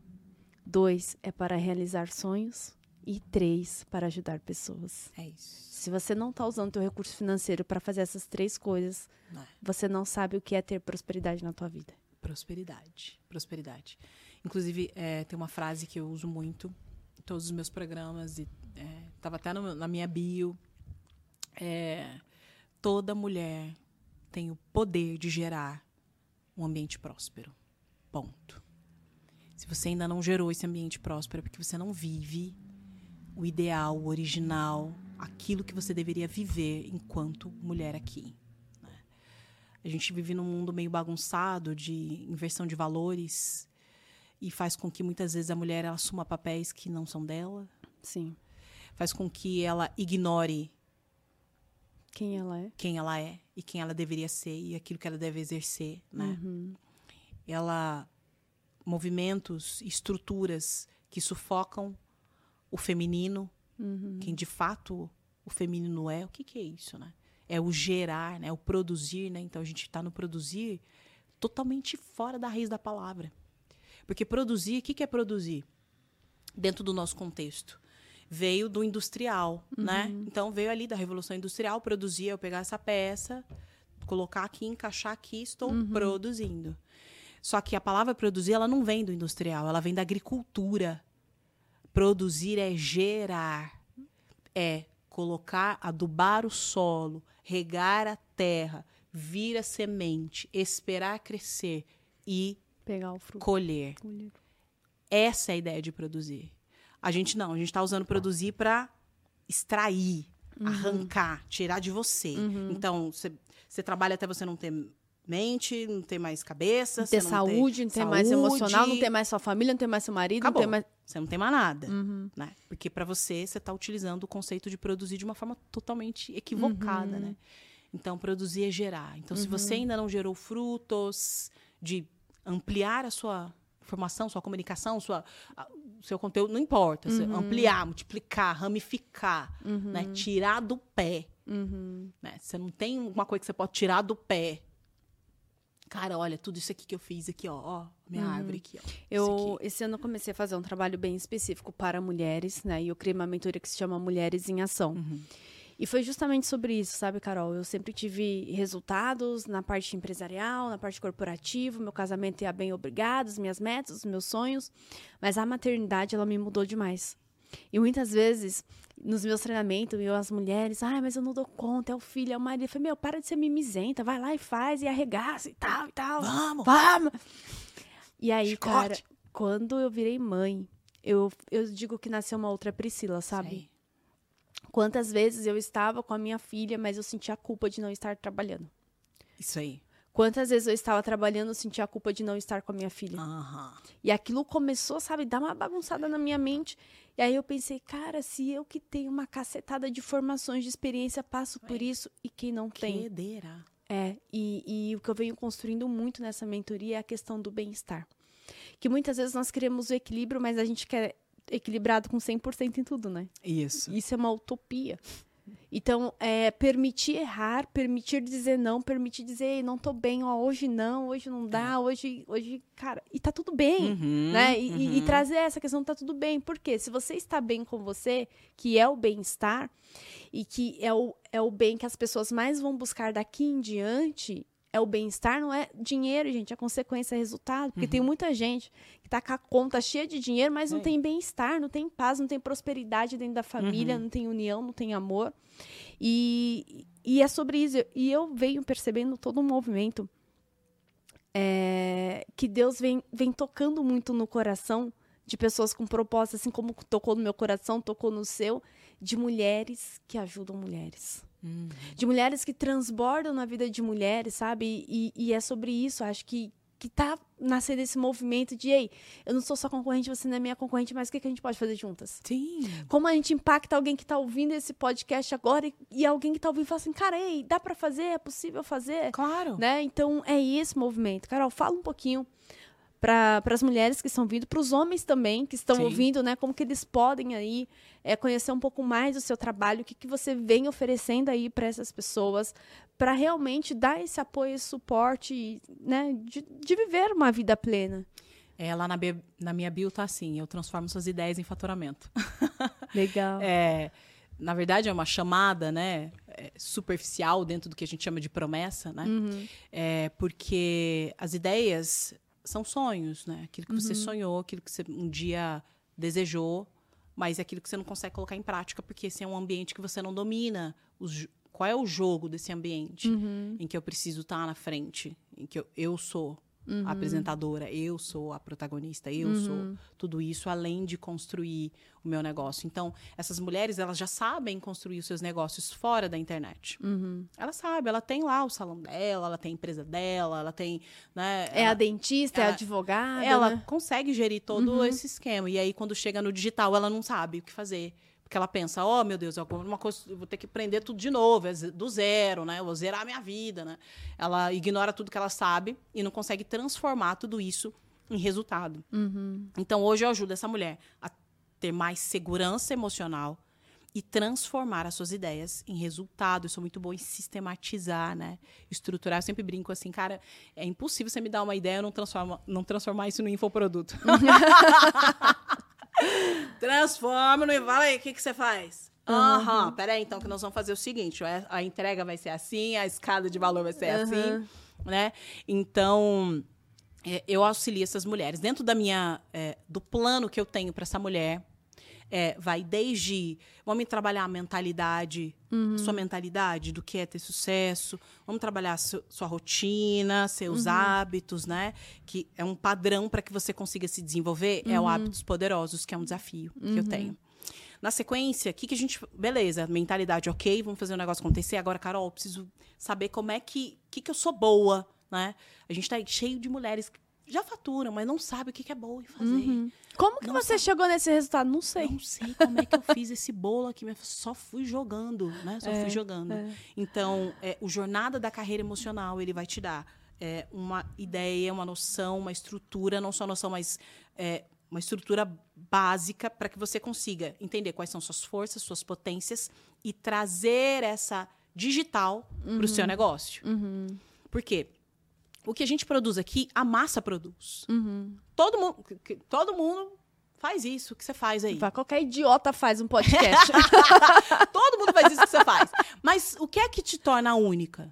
Dois é para realizar sonhos. E três, para ajudar pessoas. É isso. Se você não está usando o teu recurso financeiro para fazer essas três coisas, né? você não sabe o que é ter prosperidade na tua vida. Prosperidade. Prosperidade. Inclusive, é, tem uma frase que eu uso muito em todos os meus programas, e estava até no- na minha bio. É, toda mulher tem o poder de gerar um ambiente próspero. Ponto. Se você ainda não gerou esse ambiente próspero, é porque você não vive o ideal, o original, aquilo que você deveria viver enquanto mulher aqui. né? A gente vive num mundo meio bagunçado de inversão de valores e faz com que muitas vezes a mulher assuma papéis que não são dela, Sim. faz com que ela ignore Quem ela é? quem ela é e quem ela deveria ser e aquilo que ela deve exercer, né? Uhum. Ela movimentos, estruturas que sufocam o feminino, Uhum. quem de fato o feminino é, o que, que é isso, né? É o gerar, né? O produzir, né? Então a gente está no produzir totalmente fora da raiz da palavra. Porque produzir, o que, que é produzir? Dentro do nosso contexto. Veio do industrial, né? Então veio ali da Revolução Industrial, produzir, eu pegar essa peça, colocar aqui, encaixar aqui, estou produzindo. Só que a palavra produzir, ela não vem do industrial, ela vem da agricultura. Produzir é gerar, é colocar, adubar o solo, regar a terra, vir a semente, esperar crescer e Pegar o fruto. colher. Colher. Essa é a ideia de produzir. A gente não, a gente está usando produzir para extrair, Uhum. arrancar, tirar de você. Então, você trabalha até você não ter mente, não ter mais cabeça, Não ter saúde, não ter mais saúde, emocional, não ter mais sua família, não ter mais seu marido, Acabou. não ter mais. Você não tem mais nada, Uhum. né? Porque para você, você está utilizando o conceito de produzir de uma forma totalmente equivocada, Uhum. né? Então, produzir é gerar. Então, se você ainda não gerou frutos de ampliar a sua informação, sua comunicação, sua, a- seu conteúdo, não importa. Uhum. ampliar, multiplicar, ramificar, né? Tirar do pé. Uhum. né? Você não tem uma coisa que você pode tirar do pé. Cara, olha, tudo isso aqui que eu fiz aqui, ó. ó minha árvore aqui, ó. Uhum. Eu, aqui. esse ano, eu comecei a fazer um trabalho bem específico para mulheres, né? E eu criei uma mentoria que se chama Mulheres em Ação. E foi justamente sobre isso, sabe, Carol? Eu sempre tive resultados na parte empresarial, na parte corporativa, meu casamento ia bem, obrigado, as minhas metas, os meus sonhos. Mas a maternidade, ela me mudou demais. E muitas vezes, nos meus treinamentos, eu, as mulheres, ai, mas eu não dou conta, é o filho, é o marido. Eu falei, meu, para de ser mimizenta, vai lá e faz, e arregaça e tal, e tal. Vamos! Vamos! E aí, cara, Chicote. quando eu virei mãe, eu, eu digo que nasceu uma outra Priscila, sabe? Sei. Quantas vezes eu estava com a minha filha, mas eu sentia a culpa de não estar trabalhando. Isso aí. Quantas vezes eu estava trabalhando, eu sentia a culpa de não estar com a minha filha. Aham. E aquilo começou, sabe, dar uma bagunçada na minha mente. E aí eu pensei, cara, se eu que tenho uma cacetada de formações, de experiência, passo por isso, e quem não tem? Quedeira. É, e, e o que eu venho construindo muito nessa mentoria é a questão do bem-estar. Que muitas vezes nós queremos o equilíbrio, mas a gente quer equilibrado com 100% em tudo, né? Isso. Isso é uma utopia. Então, é, permitir errar, permitir dizer não, permitir dizer, "Ei, não tô bem, ó, hoje não, hoje não dá, hoje, hoje, cara, e tá tudo bem, Uhum, né? E, e- e uhum. trazer essa questão, tá tudo bem. Por quê? Se você está bem com você, que é o bem-estar, e que é o, é o bem que as pessoas mais vão buscar daqui em diante, é o bem-estar, não é dinheiro, gente, é consequência, é resultado. Porque tem muita gente que tá com a conta cheia de dinheiro, mas não É. tem bem-estar, não tem paz, não tem prosperidade dentro da família, não tem união, não tem amor. E, e é sobre isso. E eu venho percebendo todo um movimento é, que Deus vem, vem tocando muito no coração de pessoas com propósito, assim como tocou no meu coração, tocou no seu, de mulheres que ajudam mulheres Uhum. de mulheres que transbordam na vida de mulheres, sabe? E, e é sobre isso. Acho que que tá nascendo esse movimento de, ei, eu não sou sua concorrente, você não é minha concorrente, mas o que, que a gente pode fazer juntas? Sim. Como a gente impacta alguém que tá ouvindo esse podcast agora e, e alguém que tá ouvindo fala assim, cara, ei, dá para fazer? É possível fazer? Claro. Né? Então, é esse movimento. Carol, fala um pouquinho para as mulheres que estão vindo, para os homens também que estão Sim. ouvindo, né? Como que eles podem aí é, conhecer um pouco mais do seu trabalho, o que, que você vem oferecendo aí para essas pessoas, para realmente dar esse apoio, esse suporte, né? De, de viver uma vida plena. É, lá na, bi- na minha bio tá assim, eu transformo suas ideias em faturamento. Legal. É, na verdade, é uma chamada, né, é, superficial dentro do que a gente chama de promessa, né? Uhum. É, porque as ideias são sonhos, né? Aquilo que você sonhou, aquilo que você um dia desejou, mas é aquilo que você não consegue colocar em prática porque esse é um ambiente que você não domina. Os qual é o jogo desse ambiente Uhum. em que eu preciso estar na frente, em que eu, eu sou a apresentadora, eu sou a protagonista, eu sou tudo isso além de construir o meu negócio. Então, essas mulheres, elas já sabem construir os seus negócios fora da internet. Uhum. Ela sabe, ela tem lá o salão dela, ela tem a empresa dela, ela tem, né? É ela, a dentista, é a ela- advogada. ela né? consegue gerir todo esse esquema. E aí, quando chega no digital, ela não sabe o que fazer. Porque ela pensa, oh, meu Deus, eu, uma coisa, vou ter que aprender tudo de novo, é do zero, né? Eu vou zerar a minha vida, né? Ela ignora tudo que ela sabe e não consegue transformar tudo isso em resultado. Uhum. Então, hoje eu ajudo essa mulher a ter mais segurança emocional e transformar as suas ideias em resultado. Eu sou muito boa em sistematizar, né? Estruturar. Eu sempre brinco assim, cara, é impossível você me dar uma ideia e não transformar, não transformar isso no infoproduto. Transforma no fala aí, o que, que você faz? Aham, peraí, então que nós vamos fazer o seguinte: a- a entrega vai ser assim, a escada de valor vai ser assim, né? Então, é, eu auxilio essas mulheres. Dentro da minha, é, do plano que eu tenho para essa mulher, é, vai desde vamos trabalhar a mentalidade, a sua mentalidade do que é ter sucesso, vamos trabalhar su- sua rotina, seus hábitos, né? Que é um padrão para que você consiga se desenvolver, é o hábitos poderosos, que é um desafio que eu tenho. Na sequência, o que, que a gente. Beleza, mentalidade, ok, vamos fazer o negócio acontecer. Agora, Carol, eu preciso saber como é que. que, que eu sou boa, né? A gente tá aí cheio de mulheres que já faturam, mas não sabe o que, que é boa em fazer. Como que você chegou nesse resultado? Não sei. Não sei como é que eu fiz esse bolo aqui, mas só fui jogando, né? Só fui jogando. Então, é, o jornada da carreira emocional, ele vai te dar é, uma ideia, uma noção, uma estrutura, não só noção, mas é, uma estrutura básica para que você consiga entender quais são suas forças, suas potências e trazer essa digital para o seu negócio. Por quê? O que a gente produz aqui, a massa produz. Todo, mundo, todo mundo faz isso que você faz aí. Qualquer idiota faz um podcast. Todo mundo faz isso que você faz. Mas o que é que te torna única?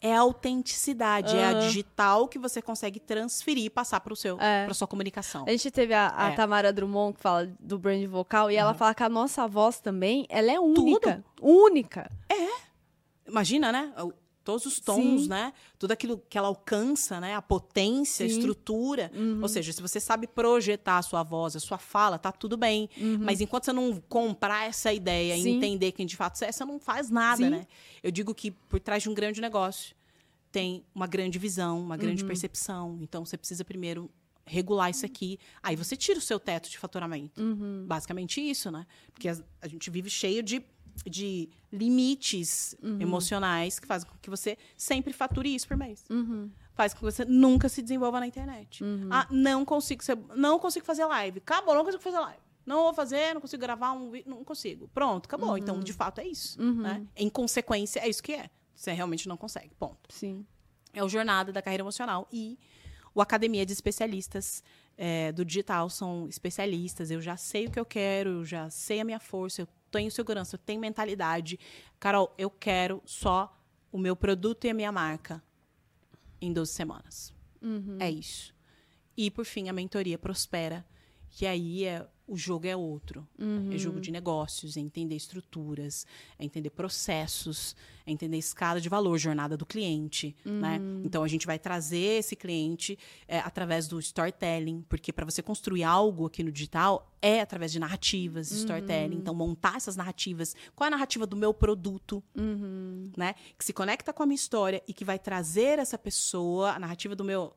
É a autenticidade, é a digital que você consegue transferir e passar para seu, É. sua comunicação. A gente teve a, a É. Tamara Drummond, que fala do brand vocal, e ela fala que a nossa voz também, ela é única. Única. Imagina, né? Todos os tons, Sim. né? Tudo aquilo que ela alcança, né? A potência, a Sim. Uhum. estrutura. Ou seja, se você sabe projetar a sua voz, a sua fala, tá tudo bem. Mas enquanto você não comprar essa ideia e Uhum. Sim. entender quem de fato você é, você não faz nada, né? Eu digo que por trás de um grande negócio tem uma grande visão, uma grande Uhum. percepção. Então você precisa primeiro regular isso aqui. Aí você tira o seu teto de faturamento. Uhum. Basicamente isso, né? Porque a, a gente vive cheio de, de limites Uhum. emocionais que fazem com que você sempre fature isso por mês. Uhum. Faz com que você nunca se desenvolva na internet. Ah, não consigo ser, não consigo fazer live. Acabou, não consigo fazer live. Não vou fazer, não consigo gravar um vídeo, não consigo. Pronto, acabou. Uhum. Então, de fato, é isso. Né? Em consequência, é isso que é. Você realmente não consegue. Ponto Sim. é o Jornada da Carreira Emocional e o Academia de Especialistas é, do Digital são especialistas. Eu já sei o que eu quero, eu já sei a minha força, eu tenho segurança, eu tenho mentalidade. Carol, eu quero só o meu produto e a minha marca em 12 semanas. É isso. E, por fim, a mentoria Prospera, que aí é o jogo é outro. É jogo de negócios, é entender estruturas, é entender processos, é entender escala de valor, jornada do cliente, né? Então a gente vai trazer esse cliente é, através do storytelling, porque para você construir algo aqui no digital é através de narrativas, storytelling. Então montar essas narrativas, qual é a narrativa do meu produto, né? Que se conecta com a minha história e que vai trazer essa pessoa, a narrativa do meu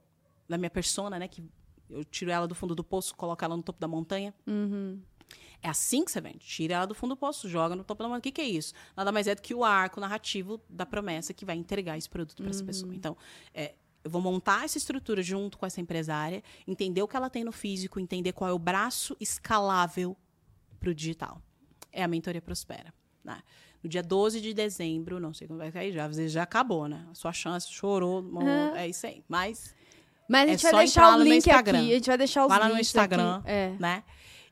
da minha persona, né? Que eu tiro ela do fundo do poço, coloco ela no topo da montanha. Uhum. É assim que você vende. Tira ela do fundo do poço, joga no topo da montanha. O que, que é isso? Nada mais é do que o arco narrativo da promessa que vai entregar esse produto para essa pessoa. Então, é, eu vou montar essa estrutura junto com essa empresária, entender o que ela tem no físico, entender qual é o braço escalável para o digital. É a mentoria Prospera. Né? No dia 12 de dezembro, não sei quando vai cair, já, às vezes já acabou, né? A sua chance, chorou, Uhum. é isso aí. Mas Mas a É gente só vai deixar o link aqui. A gente vai deixar os Vai lá no links Instagram. É. né?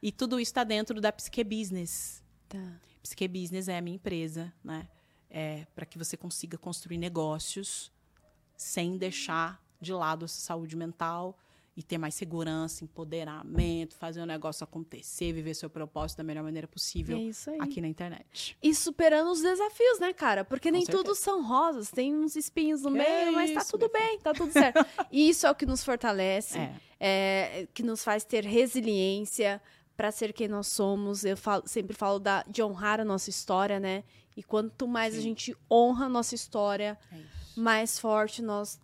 E tudo isso está dentro da Psique Business. Tá. Psique Business é a minha empresa, né? É para que você consiga construir negócios sem deixar de lado essa saúde mental e ter mais segurança, empoderamento, fazer o negócio acontecer, viver seu propósito da melhor maneira possível É isso aí. aqui na internet. E superando os desafios, né, cara? Porque nem certeza. tudo são rosas, tem uns espinhos no Que meio, mas tá isso, tudo minha bem, tá tudo certo. E isso é o que nos fortalece, É. é, que nos faz ter resiliência para ser quem nós somos. Eu falo- sempre falo da, de honrar a nossa história, né? E quanto mais a Sim. gente honra a nossa história, É mais forte nós,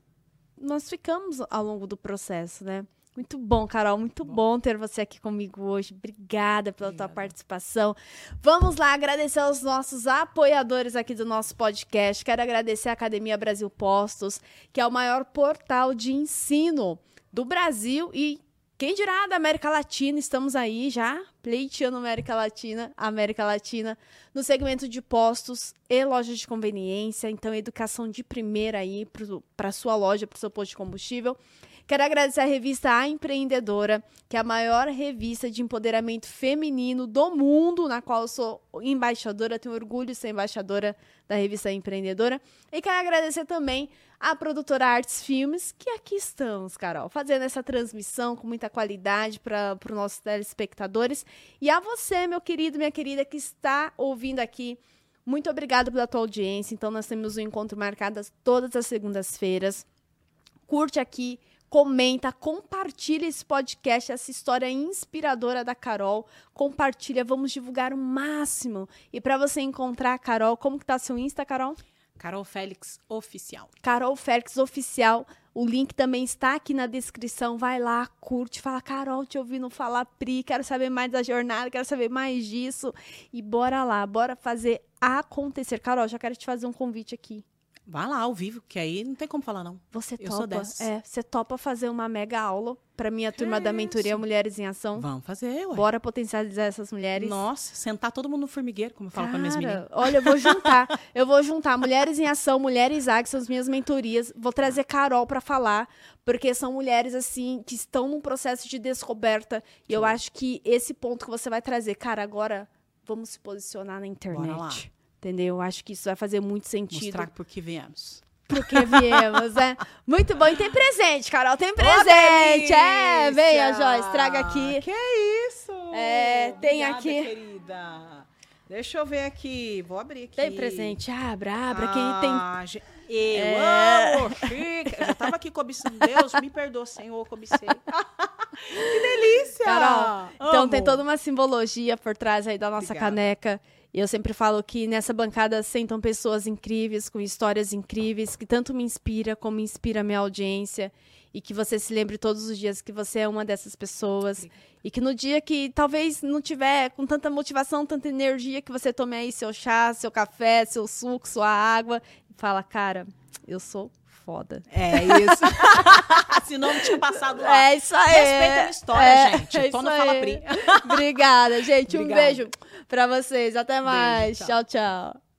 nós ficamos ao longo do processo, né? Muito bom, Carol. Muito bom, ter você aqui comigo hoje. Obrigada pela tua Obrigada. participação. Vamos lá agradecer aos nossos apoiadores aqui do nosso podcast. Quero agradecer a Academia Brasil Postos, que é o maior portal de ensino do Brasil e quem dirá da América Latina. Estamos aí já pleiteando América Latina, América Latina, no segmento de postos e lojas de conveniência. Então, educação de primeira aí para sua loja, para o seu posto de combustível. Quero agradecer a revista A Empreendedora, que é a maior revista de empoderamento feminino do mundo, na qual eu sou embaixadora, tenho orgulho de ser embaixadora da revista A Empreendedora. E quero agradecer também a produtora Artes Filmes, que aqui estamos, Carol, fazendo essa transmissão com muita qualidade para os nossos telespectadores. E a você, meu querido, minha querida, que está ouvindo aqui. Muito obrigada pela tua audiência. Então, nós temos um encontro marcado todas as segundas-feiras. Curte aqui, comenta, compartilha esse podcast, essa história inspiradora da Carol. Compartilha, vamos divulgar o máximo. E para você encontrar a Carol, como que tá seu Insta, Carol? Carol Félix Oficial. Carol Félix Oficial. O link também está aqui na descrição. Vai lá, curte, fala, Carol, te ouvindo falar, Pri, quero saber mais da jornada, quero saber mais disso. E bora lá, bora fazer acontecer. Carol, já quero te fazer um convite aqui. Vai lá ao vivo, que aí não tem como falar não. Você Eu topa, é, você topa fazer uma mega aula para minha turma da mentoria isso? Mulheres em Ação? Vamos fazer, ué. Bora potencializar essas mulheres. Nossa, sentar todo mundo no formigueiro, como eu falo para minhas meninas. Cara, olha, eu vou juntar. eu vou juntar Mulheres em Ação, Mulheres AG, são as minhas mentorias. Vou trazer Carol para falar, porque são mulheres, assim, que estão num processo de descoberta. E eu acho que esse ponto que você vai trazer, cara, agora vamos se posicionar na internet. Bora lá. Entendeu? Eu acho que isso vai fazer muito sentido. Mostrar por que viemos. Porque viemos, né? Muito bom. E tem presente, Carol, tem presente. é, delícia! venha, Joyce, traga aqui. Que isso! É, tem Obrigada, aqui- querida. Deixa eu ver aqui. Vou abrir aqui. Tem presente. Abra, abra. Quem tem Ah, Eu É. amo, chique. Eu já tava aqui cobiçando. Deus, me perdoa, Senhor, cobicei. que delícia! Carol, então tem toda uma simbologia por trás aí da nossa Obrigada. caneca. E eu sempre falo que nessa bancada sentam pessoas incríveis, com histórias incríveis, que tanto me inspira como inspira a minha audiência. E que você se lembre todos os dias que você é uma dessas pessoas. E que no dia que talvez não tiver com tanta motivação, tanta energia, que você tome aí seu chá, seu café, seu suco, sua água. E fala, cara, eu sou foda. É isso. Se não tinha passado lá. É isso aí. Respeita a história, É, gente. é Tô no Fala. Pri. Obrigada, gente. Um Obrigada. beijo pra vocês. Até mais. tchau. tchau. tchau.